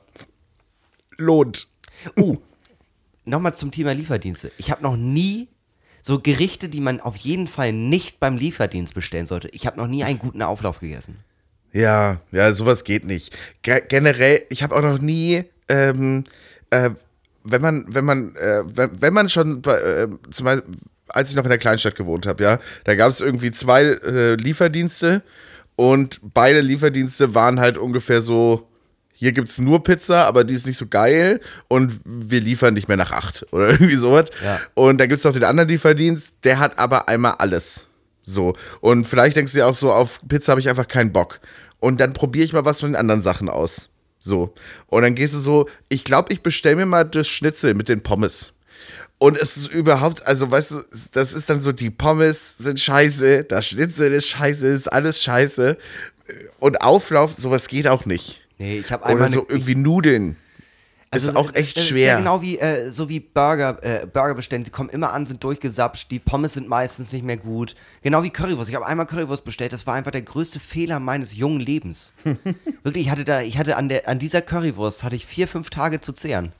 lohnt. Uh, nochmal zum Thema Lieferdienste. Ich habe noch nie so Gerichte, die man auf jeden Fall nicht beim Lieferdienst bestellen sollte. Ich habe noch nie einen guten Auflauf gegessen. Ja, ja, sowas geht nicht. Ge generell, ich habe auch noch nie, ähm, äh, wenn man, wenn man, äh, wenn, wenn man schon äh, zum Beispiel, als ich noch in der Kleinstadt gewohnt habe, ja, da gab es irgendwie zwei äh, Lieferdienste und beide Lieferdienste waren halt ungefähr so, hier gibt es nur Pizza, aber die ist nicht so geil und wir liefern nicht mehr nach acht oder <laughs> irgendwie sowas. Ja. Und dann gibt es noch den anderen Lieferdienst, der hat aber einmal alles. So. Und vielleicht denkst du dir auch so, auf Pizza habe ich einfach keinen Bock. Und dann probiere ich mal was von den anderen Sachen aus. So. Und dann gehst du so, ich glaube, ich bestelle mir mal das Schnitzel mit den Pommes. Und es ist überhaupt, also weißt du, das ist dann so, die Pommes sind scheiße, das Schnitzel ist scheiße, ist alles scheiße. Und Auflauf, sowas geht auch nicht. Nee, ich habe Oder einmal so eine- irgendwie Nudeln. ist auch echt das Ist schwer. ja genau wie, äh, so wie Burger, äh, Burger bestellen. Die kommen immer an, sind durchgesapscht, die Pommes sind meistens nicht mehr gut. Genau wie Currywurst. Ich habe einmal Currywurst bestellt, das war einfach der größte Fehler meines jungen Lebens. <laughs> Wirklich, ich hatte da, ich hatte an, der, an dieser Currywurst hatte ich vier, fünf Tage zu zehren.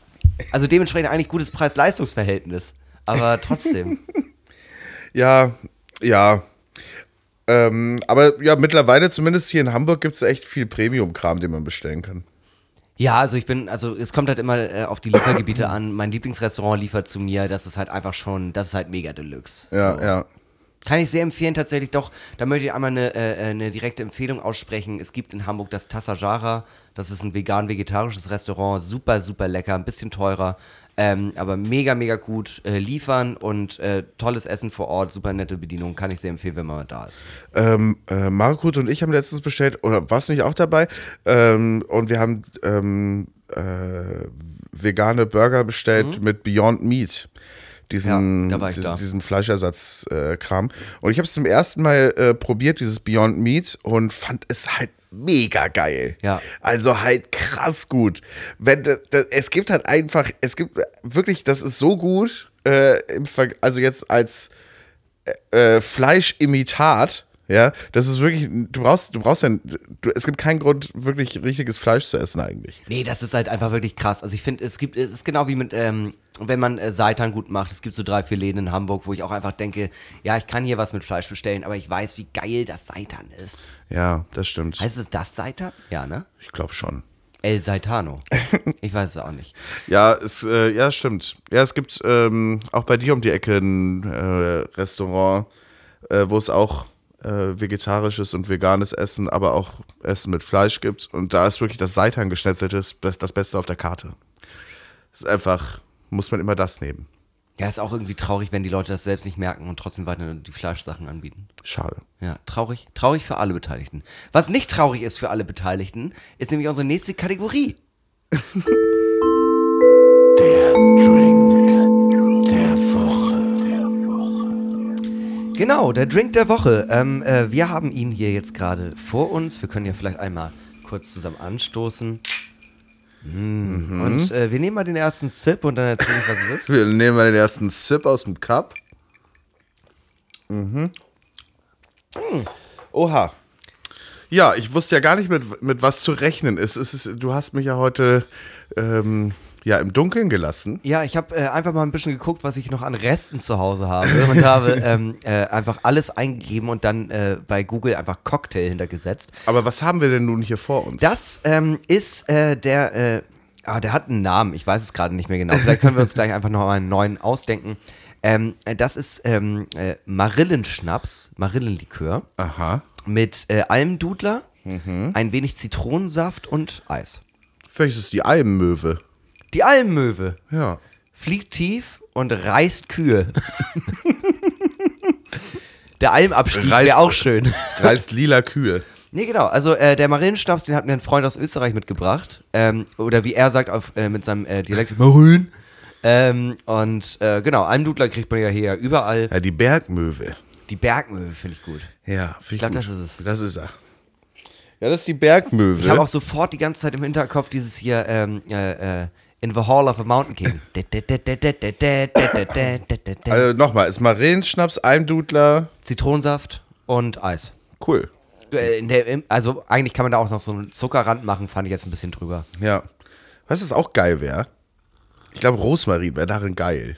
Also dementsprechend eigentlich gutes Preis-Leistungs-Verhältnis. Aber trotzdem. <laughs> Ja, ja. Ähm, aber ja, mittlerweile, zumindest hier in Hamburg, gibt es echt viel Premium-Kram, den man bestellen kann. Ja, also ich bin, also es kommt halt immer äh, auf die Liefergebiete an. Mein Lieblingsrestaurant liefert zu mir, das ist halt einfach schon, das ist halt mega Deluxe. Ja, ja. Kann ich sehr empfehlen, tatsächlich doch. Da möchte ich einmal eine, äh, eine direkte Empfehlung aussprechen. Es gibt in Hamburg das Tassajara. Das ist ein vegan-vegetarisches Restaurant. Super, super lecker, ein bisschen teurer. Ähm, aber mega, mega gut äh, liefern und äh, tolles Essen vor Ort, super nette Bedienung. Kann ich sehr empfehlen, wenn man mal da ist. Ähm, äh, Markut und ich haben letztens bestellt, oder warst du nicht auch dabei? Ähm, und wir haben ähm, äh, vegane Burger bestellt mit Beyond Meat. Diesen, Mhm. Ja, diesen, diesen Fleischersatzkram. und ich habe es zum ersten Mal äh, probiert, dieses Beyond Meat, und fand es halt mega geil. Ja. Also halt krass gut. Wenn, da- da- es gibt halt einfach, es gibt wirklich, das ist so gut, äh, also jetzt als äh, Fleischimitat, ja, das ist wirklich, du brauchst, du brauchst ja, du, es gibt keinen Grund, wirklich richtiges Fleisch zu essen eigentlich. Nee, das ist halt einfach wirklich krass. Also ich finde, es gibt, es ist genau wie mit, ähm, wenn man äh, Seitan gut macht. Es gibt so drei, vier Läden in Hamburg, wo ich auch einfach denke, ja, ich kann hier was mit Fleisch bestellen, aber ich weiß, wie geil das Seitan ist. Ja, das stimmt. Heißt es das Seitan? Ja, ne? Ich glaube schon. El Saitano. <laughs> Ich weiß es auch nicht. Ja, es, äh, ja, stimmt. Ja, es gibt ähm, auch bei dir um die Ecke ein äh, Restaurant, äh, wo es auch äh, vegetarisches und veganes Essen, aber auch Essen mit Fleisch gibt. Und da ist wirklich das Seitan geschnetzelte das, das Beste auf der Karte. ist einfach, muss man immer das nehmen. Ja, ist auch irgendwie traurig, wenn die Leute das selbst nicht merken und trotzdem weiter die Fleischsachen anbieten. Schade. Ja, traurig. Traurig für alle Beteiligten. Was nicht traurig ist für alle Beteiligten, ist nämlich unsere nächste Kategorie. <laughs> Genau, der Drink der Woche. Ähm, äh, wir haben ihn hier jetzt gerade vor uns. Wir können ja vielleicht einmal kurz zusammen anstoßen. Mm. Und äh, wir nehmen mal den ersten Sip und dann erzähle ich, was es ist. Wir nehmen mal den ersten Sip aus dem Cup. Mhm. Oha. Ja, ich wusste ja gar nicht, mit, mit was zu rechnen ist. Ist. Du hast mich ja heute ähm, ja, im Dunkeln gelassen. Ja, ich habe äh, einfach mal ein bisschen geguckt, was ich noch an Resten zu Hause habe und habe <laughs> ähm, äh, einfach alles eingegeben und dann äh, bei Google einfach Cocktail hintergesetzt. Aber was haben wir denn nun hier vor uns? Das ähm, ist äh, der, äh, ah, der hat einen Namen, ich weiß es gerade nicht mehr genau. Vielleicht können wir uns gleich einfach noch mal einen neuen ausdenken. Ähm, äh, das ist ähm, äh, Marillenschnaps, Marillenlikör Aha. mit Almdudler, ein wenig Zitronensaft und Eis. Vielleicht ist es die Almmöwe. Die Almmöwe Ja. fliegt tief und reißt Kühe. <laughs> Der Almabstieg Reißt- wäre auch schön. Reißt lila Kühe. Nee, genau. Also äh, der Marillenschnaps, den hat mir ein Freund aus Österreich mitgebracht. Ähm, oder wie er sagt auf, äh, mit seinem äh, Dialekt, Marillen. Ähm, und äh, genau, Almdudler kriegt man ja hier überall. Ja, die Bergmöwe. Die Bergmöwe finde ich gut. Ja, finde Ich glaube, gut. das ist es. Das ist er. Ja, das ist die Bergmöwe. Ich habe auch sofort die ganze Zeit im Hinterkopf dieses hier ähm, äh, äh, In the Hall of a Mountain King. also nochmal, ist Marillenschnaps, Almdudler. Zitronensaft und Eis. Cool. Äh, der, also eigentlich kann man da auch noch so einen Zuckerrand machen, fand ich jetzt ein bisschen drüber. Ja. Weißt du, was auch geil wäre? Ich glaube, Rosmarin wäre darin geil.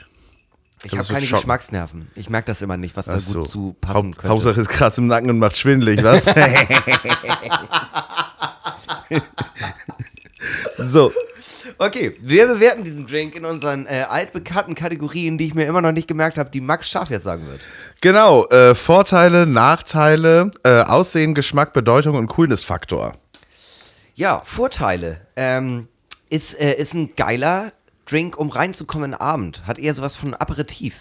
Ich glaub, habe keine schocken. Geschmacksnerven. Ich merke das immer nicht, was da Ach gut so. zu passen Haupt, könnte. Hauptsache ist krass im Nacken und macht schwindelig, was? so. Okay, wir bewerten diesen Drink in unseren äh, altbekannten Kategorien, die ich mir immer noch nicht gemerkt habe, die Max Scharf jetzt sagen wird. Genau, äh, Vorteile, Nachteile, äh, Aussehen, Geschmack, Bedeutung und Coolness-Faktor. Ja, Vorteile. Ähm, ist, äh, ist ein geiler Drink, um reinzukommen in den Abend. Hat eher sowas von Aperitif.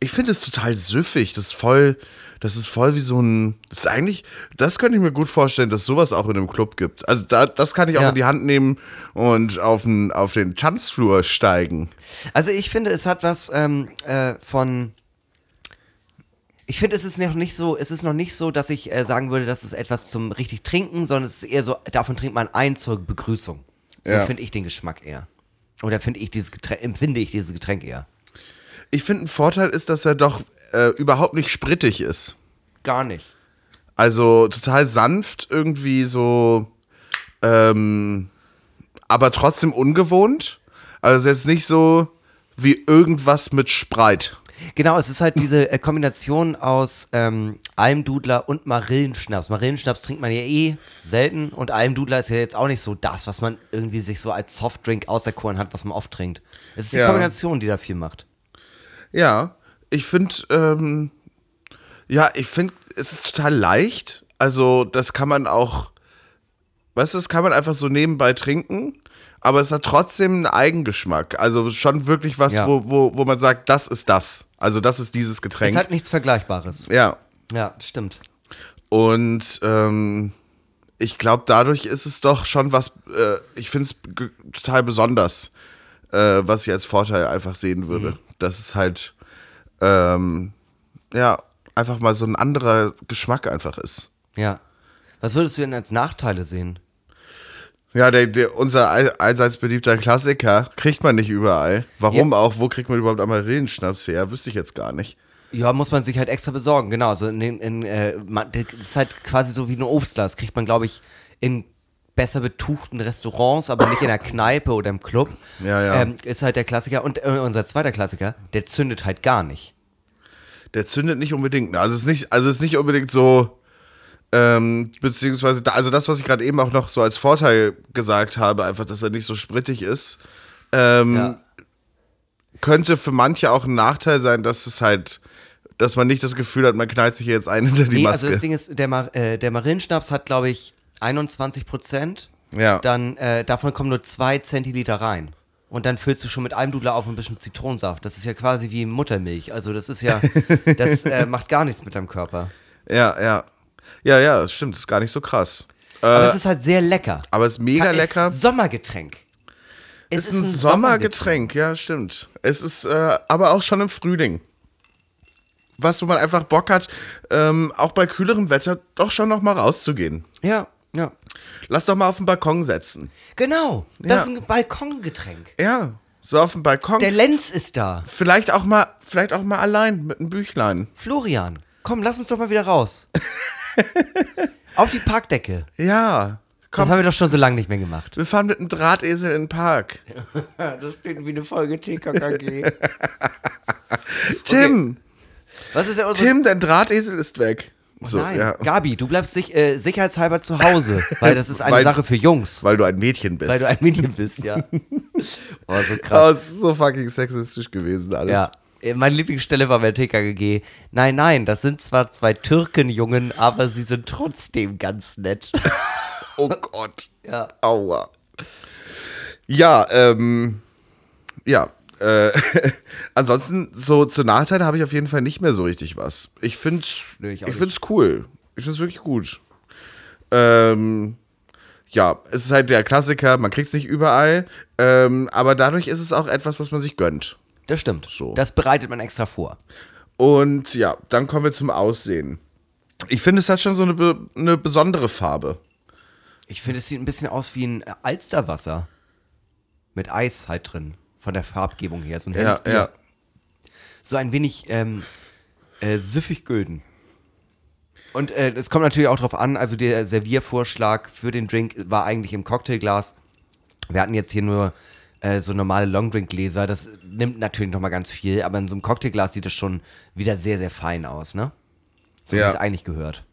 Ich finde es total süffig. Das ist voll, das ist voll wie so ein. Das ist eigentlich, das könnte ich mir gut vorstellen, dass sowas auch in einem Club gibt. Also da, das kann ich auch Ja. in die Hand nehmen und auf den, auf den Tanzflur steigen. Also ich finde, es hat was ähm, äh, von. Ich finde, es ist noch nicht so, es ist noch nicht so, dass ich äh, sagen würde, das ist etwas zum richtig trinken, sondern es ist eher so, davon trinkt man ein zur Begrüßung. So Ja. finde ich den Geschmack eher. Oder finde ich dieses Getränk, empfinde ich dieses Getränk eher. Ich finde, ein Vorteil ist, dass er doch äh, überhaupt nicht sprittig ist. Gar nicht. Also total sanft, irgendwie so, ähm, aber trotzdem ungewohnt. Also jetzt nicht so wie irgendwas mit Spreit. Genau, es ist halt diese äh, Kombination aus ähm, Almdudler und Marillenschnaps. Marillenschnaps trinkt man ja eh selten und Almdudler ist ja jetzt auch nicht so das, was man irgendwie sich so als Softdrink auserkoren hat, was man oft trinkt. Es ist die Ja. Kombination, die da viel macht. Ja, ich finde, ähm, ja, ich finde, es ist total leicht. Also, das kann man auch, weißt du, das kann man einfach so nebenbei trinken, aber es hat trotzdem einen Eigengeschmack. Also schon wirklich was, Ja. wo, wo, wo man sagt, das ist das. Also, das ist dieses Es Getränk. hat nichts Vergleichbares. ja. Ja, stimmt. Und ähm, ich glaube, dadurch ist es doch schon was, äh, ich finde es total besonders, äh, was ich als Vorteil einfach sehen würde. Mhm. Dass es halt, ähm, ja, einfach mal so ein anderer Geschmack einfach ist. Ja. Was würdest du denn als Nachteile sehen? Ja, der, der, unser all, allseits beliebter Klassiker kriegt man nicht überall. Warum auch? Wo kriegt man überhaupt Amarillenschnaps her? Wüsste ich jetzt gar nicht. Ja, muss man sich halt extra besorgen, genau. Also in, in, äh, man, das ist halt quasi so wie ein Obstglas. Kriegt man, glaube ich, in besser betuchten Restaurants, aber nicht in der <coughs> Kneipe oder im Club. Ja, ja. Ähm, ist halt der Klassiker. Und äh, unser zweiter Klassiker, der zündet halt gar nicht. der zündet nicht unbedingt. Also es ist nicht, also es ist nicht unbedingt so, ähm, beziehungsweise, da, also das, was ich gerade eben auch noch so als Vorteil gesagt habe, einfach, dass er nicht so sprittig ist, ähm, Ja. könnte für manche auch ein Nachteil sein, dass es halt, dass man nicht das Gefühl hat, man knallt sich jetzt ein hinter die Nee, Maske. also das Ding ist, der, Mar äh, der Marillenschnaps hat, glaube ich, 21 Prozent. Ja. Dann, äh, davon kommen nur zwei Zentiliter rein. Und dann füllst du schon mit Almdudler auf und ein bisschen Zitronensaft. Das ist ja quasi wie Muttermilch. Also das ist ja, <laughs> das äh, macht gar nichts mit deinem Körper. ja, ja. Ja, ja, das stimmt, das ist gar nicht so krass. Aber Äh, es ist halt sehr lecker. aber es ist mega Äh, lecker. Sommergetränk. Es ist ein Sommergetränk, ja, stimmt. Es ist äh, aber auch schon im Frühling. Was, wo man einfach Bock hat, ähm, auch bei kühlerem Wetter doch schon noch mal rauszugehen. Ja, ja. Lass doch mal auf den Balkon setzen. Genau. Das Ja. ist ein Balkongetränk. Ja, so auf dem Balkon. Der Lenz ist da. vielleicht auch mal, vielleicht auch mal allein mit einem Büchlein. Florian, komm, lass uns doch mal wieder raus. <laughs> Auf die Parkdecke. Ja, Das komm, haben wir doch schon so lange nicht mehr gemacht. wir fahren mit einem Drahtesel in den Park. <laughs> Das klingt wie eine Folge TKKG. <laughs> Tim, Was ist unsere Tim, dein Drahtesel ist weg. So, Nein, ja. Gabi, du bleibst sich, äh, sicherheitshalber zu Hause, weil das ist eine <laughs> Weil- Sache für Jungs. Weil du ein Mädchen bist. Weil du ein Mädchen bist, ja. <laughs> Oh, so Oh, krass. ist so fucking sexistisch gewesen alles. Ja. Äh, Meine Lieblingsstelle war bei TKGG. Nein, nein, das sind zwar zwei Türkenjungen, aber sie sind trotzdem ganz nett. <laughs> Oh Gott. Ja. Aua. Ja, ähm, ja. Äh, <laughs> ansonsten, so zu Nachteile habe ich auf jeden Fall nicht mehr so richtig was. Ich finde Nö, ich ich, es cool. Ich finde es wirklich gut. Ähm, ja, es ist halt der Klassiker, man kriegt es nicht überall, ähm, aber dadurch ist es auch etwas, was man sich gönnt. Das stimmt. So. Das bereitet man extra vor. Und ja, dann kommen wir zum Aussehen. Ich finde, es hat schon so eine, eine besondere Farbe. Ich finde, es sieht ein bisschen aus wie ein Alsterwasser. Mit Eis halt drin. Von der Farbgebung her. So ein helles Ja, Bier. ja. So ein wenig ähm, äh, süffig gülden. Und äh, es kommt natürlich auch drauf an, also der Serviervorschlag für den Drink war eigentlich im Cocktailglas. Wir hatten jetzt hier nur äh, so normale Longdrink-Gläser. Das nimmt natürlich nochmal ganz viel, aber in so einem Cocktailglas sieht es schon wieder sehr, sehr fein aus, ne? So Ja. wie es eigentlich gehört.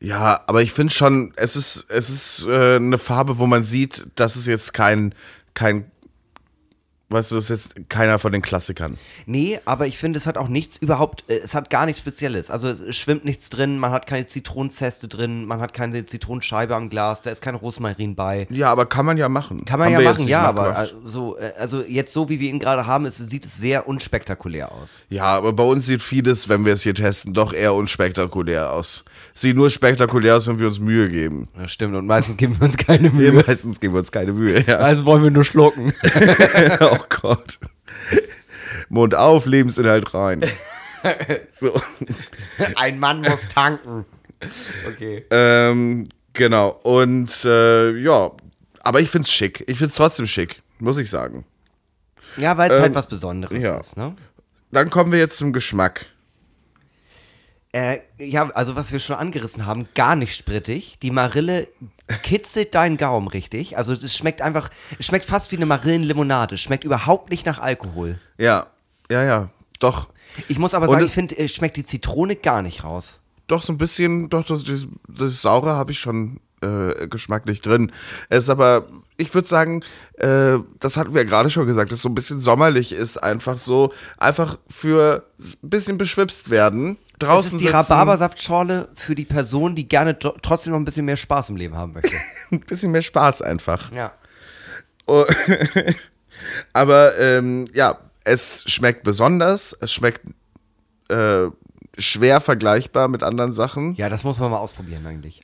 Ja, aber ich finde schon, es ist, es ist äh, eine Farbe, wo man sieht, dass es jetzt kein, kein Weißt du, das ist jetzt keiner von den Klassikern. Nee, aber ich finde, es hat auch nichts überhaupt, äh, es hat gar nichts Spezielles. Also es schwimmt nichts drin, man hat keine Zitronenzeste drin, man hat keine Zitronenscheibe am Glas, da ist kein Rosmarin bei. Ja, aber kann man ja machen. Kann man Haben ja machen, ja, aber nachgemacht. so, äh, also jetzt so, wie wir ihn gerade haben, ist, sieht es sehr unspektakulär aus. Ja, aber bei uns sieht vieles, wenn wir es hier testen, doch eher unspektakulär aus. Sieht nur spektakulär aus, wenn wir uns Mühe geben. Das stimmt, und meistens geben wir uns keine <laughs> Mühe. meistens geben wir uns keine Mühe. Ja. Also wollen wir nur schlucken. <laughs> <laughs> oh Gott. Mund auf, Lebensinhalt rein. <laughs> so. Ein Mann muss tanken. Okay. Ähm, genau. Und äh, ja, aber ich find's schick. Ich find's trotzdem schick, muss ich sagen. Ja, weil es Ähm, halt was Besonderes ja. ist, ne? Dann kommen wir jetzt zum Geschmack. Äh, ja, also was wir schon angerissen haben, gar nicht sprittig. Die Marille kitzelt deinen Gaumen richtig. Also es schmeckt einfach, es schmeckt fast wie eine Marillenlimonade. Es schmeckt überhaupt nicht nach Alkohol. Ja, ja, ja. Doch. Ich muss aber Und sagen, ich finde, es schmeckt die Zitrone gar nicht raus. Doch, so ein bisschen, doch, das, das, das Saure habe ich schon äh, geschmacklich drin. Es ist aber, ich würde sagen, äh, das hatten wir ja gerade schon gesagt, dass so ein bisschen sommerlich ist, einfach so, einfach für ein bisschen beschwipst werden. Draußen Das ist die sitzen, Rhabarbersaftschorle für die Person, die gerne tro- trotzdem noch ein bisschen mehr Spaß im Leben haben möchte. <laughs> ein bisschen mehr Spaß einfach. ja. Oh, <laughs> aber ähm, ja, es schmeckt besonders, es schmeckt äh, schwer vergleichbar mit anderen Sachen. Ja, das muss man mal ausprobieren eigentlich.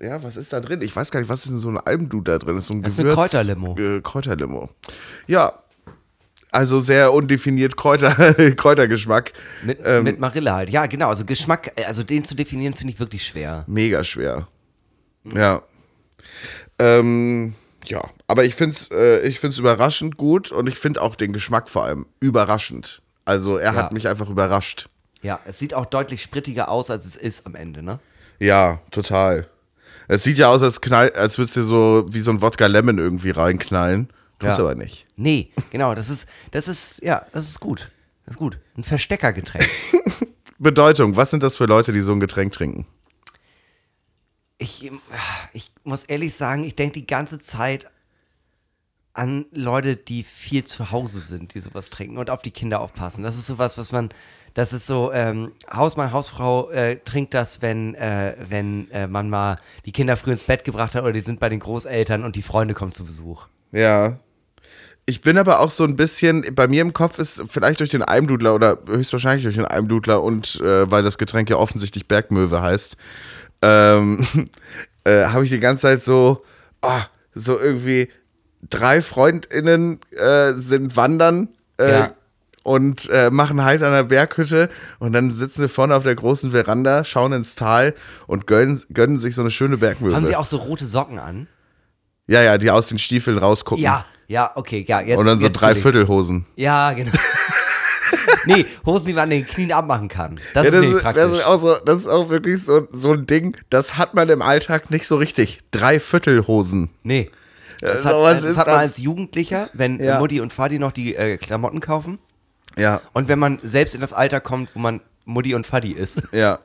Ja, was ist da drin? Ich weiß gar nicht, was ist denn so ein Almdud da drin? Das ist so ein Das ist eine Gewürz, Kräuterlimo. Äh, Kräuterlimo. Ja, also sehr undefiniert Kräuter, <laughs> Kräutergeschmack. Mit, Ähm, mit Marille halt. Ja, genau. Also Geschmack, äh, also den zu definieren, finde ich wirklich schwer. Mega schwer. Ja. Ähm, ja, aber ich finde es äh, ich find's überraschend gut und ich finde auch den Geschmack vor allem überraschend. Also er hat Ja. mich einfach überrascht. Ja, es sieht auch deutlich sprittiger aus, als es ist am Ende, ne? Ja, total. Es sieht ja aus, als, knall, als würdest du so wie so ein Wodka Lemon irgendwie reinknallen. Tut's Ja. aber nicht. Nee, genau, das ist, das ist, ja, das ist gut. Das ist gut. Ein Versteckergetränk. <laughs> Bedeutung, was sind das für Leute, die so ein Getränk trinken? ich, ich muss ehrlich sagen, ich denke die ganze Zeit an Leute, die viel zu Hause sind, die sowas trinken und auf die Kinder aufpassen. Das ist sowas, was man, das ist so, ähm, Hausmann, Hausfrau äh, trinkt das, wenn, äh, wenn äh, man mal die Kinder früh ins Bett gebracht hat oder die sind bei den Großeltern und die Freunde kommen zu Besuch. Ja. Ich bin aber auch so ein bisschen, bei mir im Kopf ist vielleicht durch den Almdudler oder höchstwahrscheinlich durch den Almdudler und äh, weil das Getränk ja offensichtlich Bergmöwe heißt, ähm, <laughs> äh, habe ich die ganze Zeit so, ah, so irgendwie drei FreundInnen äh, sind wandern äh, Ja. und äh, machen halt an der Berghütte und dann sitzen sie vorne auf der großen Veranda, schauen ins Tal und gönnen, gönnen sich so eine schöne Bergmöwe. Haben sie auch so rote Socken an? ja, ja, die aus den Stiefeln rausgucken. Ja, ja, okay, ja, jetzt. und dann so jetzt drei will ich's. Viertelhosen. Ja, genau. <laughs> nee, Hosen, die man an den Knien abmachen kann. Das ja, ist das, nicht ist, praktisch. das ist auch so, das ist auch wirklich so, so ein Ding, das hat man im Alltag nicht so richtig. Dreiviertelhosen. nee. Das, hat, sowas das ist hat man das. als Jugendlicher, wenn Ja. Mutti und Vati noch die äh, Klamotten kaufen. Ja, Und wenn man selbst in das Alter kommt, wo man Mutti und Vati ist. ja.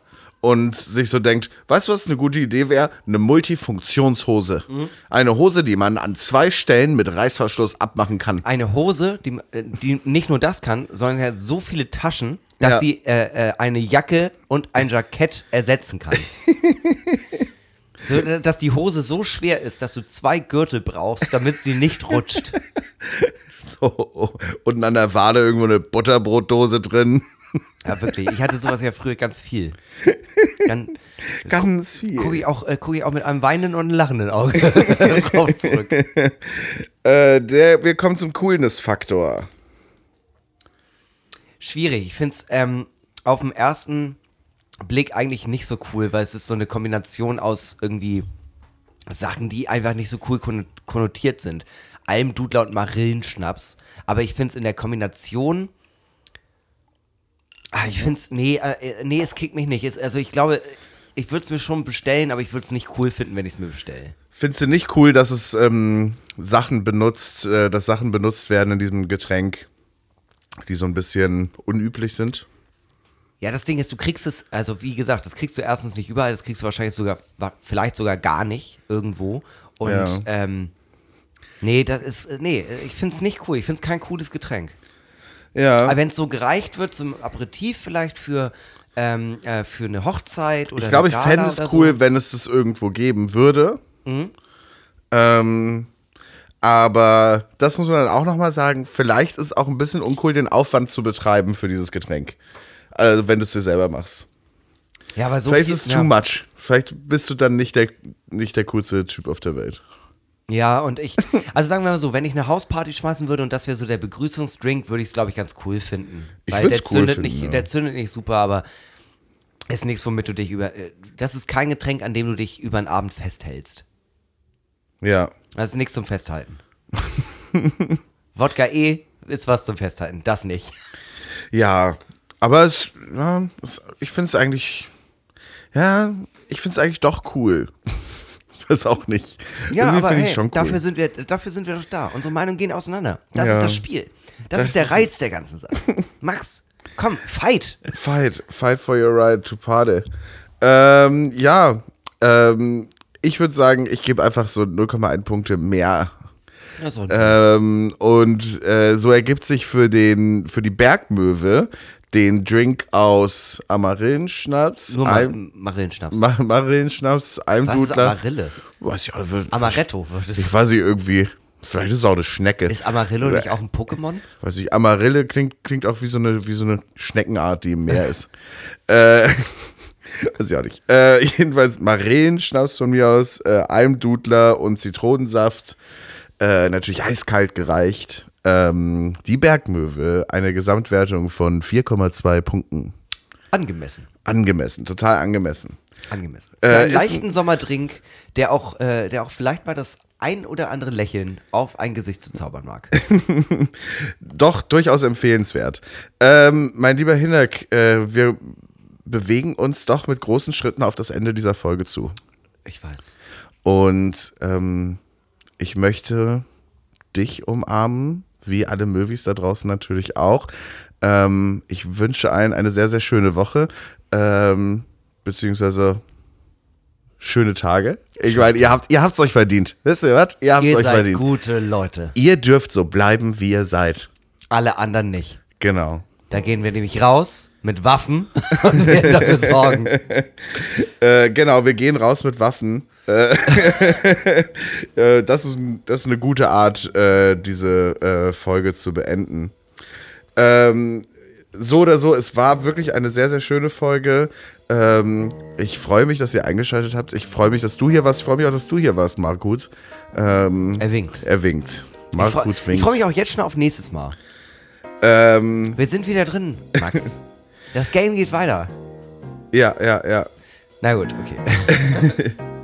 Und sich so denkt, weißt du, was eine gute Idee wäre? Eine Multifunktionshose. Mhm. Eine Hose, die man an zwei Stellen mit Reißverschluss abmachen kann. Eine Hose, die, äh, die nicht nur das kann, sondern hat so viele Taschen, dass Ja. sie äh, äh, eine Jacke und ein Jackett ersetzen kann. <laughs> so, äh, dass die Hose so schwer ist, dass du zwei Gürtel brauchst, damit sie nicht rutscht. <laughs> So, unten an der Wade irgendwo eine Butterbrotdose drin. Ja, wirklich. Ich hatte sowas ja früher ganz viel. Dann Ganz <laughs> viel. gucke ich, auch, äh, guck ich auch mit einem weinenden und einem lachenden Auge <laughs> drauf zurück. <laughs> Äh, der, wir kommen zum Coolness-Faktor. Schwierig. Ich finde es ähm, auf den ersten Blick eigentlich nicht so cool, weil es ist so eine Kombination aus irgendwie Sachen, die einfach nicht so cool kon konnotiert sind. Almdudler und Marillenschnaps. Aber ich finde es in der Kombination. Ah, ich finde es. Nee, äh, nee, es kickt mich nicht. Es, also ich glaube, ich würde es mir schon bestellen, aber ich würde es nicht cool finden, wenn ich es mir bestelle. Findest du nicht cool, dass es ähm, Sachen benutzt, äh, dass Sachen benutzt werden in diesem Getränk, die so ein bisschen unüblich sind? Ja, das Ding ist, du kriegst es, also wie gesagt, das kriegst du erstens nicht überall, das kriegst du wahrscheinlich sogar, vielleicht sogar gar nicht irgendwo. Und Ja. ähm, Nee, das ist, äh, nee, ich find's nicht cool. Ich find's kein cooles Getränk. Ja. Aber wenn es so gereicht wird zum Aperitif vielleicht für, ähm, äh, für eine Hochzeit oder Ich glaube, ich fände es cool, so. wenn es das irgendwo geben würde. Mhm. Ähm, aber das muss man dann auch nochmal sagen, vielleicht ist es auch ein bisschen uncool, den Aufwand zu betreiben für dieses Getränk. Also wenn du es dir selber machst. Ja, aber so vielleicht viel- ist es ja. too much. Vielleicht bist du dann nicht der, nicht der coolste Typ auf der Welt. Ja, und ich, also sagen wir mal so, wenn ich eine Hausparty schmeißen würde und das wäre so der Begrüßungsdrink, würde ich es, glaube ich, ganz cool finden. Ich Weil der cool zündet finden, nicht, ja. der zündet nicht super, aber ist nichts, womit du dich über. äh, Das ist kein Getränk, an dem du dich über einen Abend festhältst. Ja. Das ist nichts zum Festhalten. <laughs> Wodka E ist was zum Festhalten, das nicht. Ja, aber es, ja, es ich finde es eigentlich, ja, ich finde es eigentlich doch cool. <laughs> Ich weiß auch nicht. Ja, Irgendwie aber hey, cool. dafür, sind wir, dafür sind wir doch da. Unsere Meinungen gehen auseinander. Das Ja. ist das Spiel. Das, Das ist der Reiz der ganzen Sache. <laughs> Max, komm, fight. Fight, fight for your right to party. Ähm, ja, ähm, ich würde sagen, ich gebe einfach so 0,1 Punkte mehr. So. Ähm, und äh, so ergibt sich für, den, für die Bergmöwe den Drink aus Amarillenschnaps, Nur Ma Alm- Marillenschnaps. Ma Marillenschnaps, Was ist Almdudler. Amarille? Weiß ich, wird- Amaretto. Ich weiß nicht, irgendwie. Vielleicht ist es auch eine Schnecke. Ist Amarillo nicht auch ein Pokémon? Weiß ich, Amarille klingt, klingt auch wie so, eine, wie so eine Schneckenart, die im Meer <laughs> ist. äh, <laughs> weiß ich auch nicht. Äh, jedenfalls Marillenschnaps von mir aus, äh, Almdudler und Zitronensaft. Äh, natürlich eiskalt gereicht. Ähm, die Bergmöwe, eine Gesamtwertung von 4,2 Punkten. Angemessen. Angemessen, total angemessen. Angemessen. Äh, leichten Sommerdrink, der auch, äh, der auch vielleicht mal das ein oder andere Lächeln auf ein Gesicht zu zaubern mag. <laughs> Doch, durchaus empfehlenswert. Ähm, mein lieber Hinak, äh, wir bewegen uns doch mit großen Schritten auf das Ende dieser Folge zu. Ich weiß. Und ähm, ich möchte dich umarmen, wie alle Movies da draußen natürlich auch. Ähm, ich wünsche allen eine sehr, sehr schöne Woche, ähm, beziehungsweise schöne Tage. Ich meine, ihr habt ihr habt's euch verdient. Wisst ihr was? Ihr habt's Ihr euch seid verdient. gute Leute. Ihr dürft so bleiben, wie ihr seid. Alle anderen nicht. Genau. Da gehen wir nämlich raus mit Waffen <laughs> und werden dafür sorgen. <laughs> Äh, genau, wir gehen raus mit Waffen. Äh, <laughs> äh, das, ist, das ist eine gute Art, äh, diese Folge zu beenden. Ähm, so oder so, es war wirklich eine sehr, sehr schöne Folge. Ähm, ich freue mich, dass ihr eingeschaltet habt. Ich freue mich, dass du hier warst. Ich freue mich auch, dass du hier warst, Margut. Ähm, er winkt. Er winkt. Ich Margut ich winkt. freue mich auch jetzt schon auf nächstes Mal. Ähm, Wir sind wieder drin, Max. <laughs> Das Game geht weiter. ja, ja, ja. Na gut, okay. <laughs>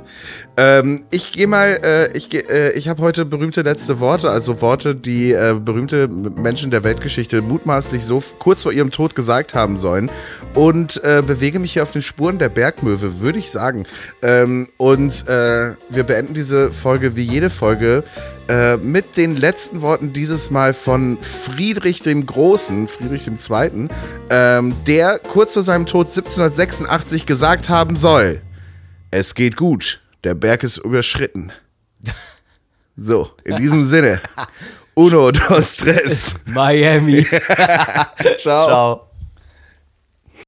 Ähm, ich gehe mal, äh, ich, äh, ich habe heute berühmte letzte Worte, also Worte, die äh, berühmte Menschen der Weltgeschichte mutmaßlich so kurz vor ihrem Tod gesagt haben sollen und äh, bewege mich hier auf den Spuren der Bergmöwe, würde ich sagen. Ähm, und äh, wir beenden diese Folge wie jede Folge äh, mit den letzten Worten dieses Mal von Friedrich dem Großen, Friedrich dem Zweiten, ähm, der kurz vor seinem Tod 1786 gesagt haben soll. Es geht gut. Der Berg ist überschritten. So, in diesem Sinne. Uno, dos, tres. <laughs> Miami. <laughs> Ciao. Ciao.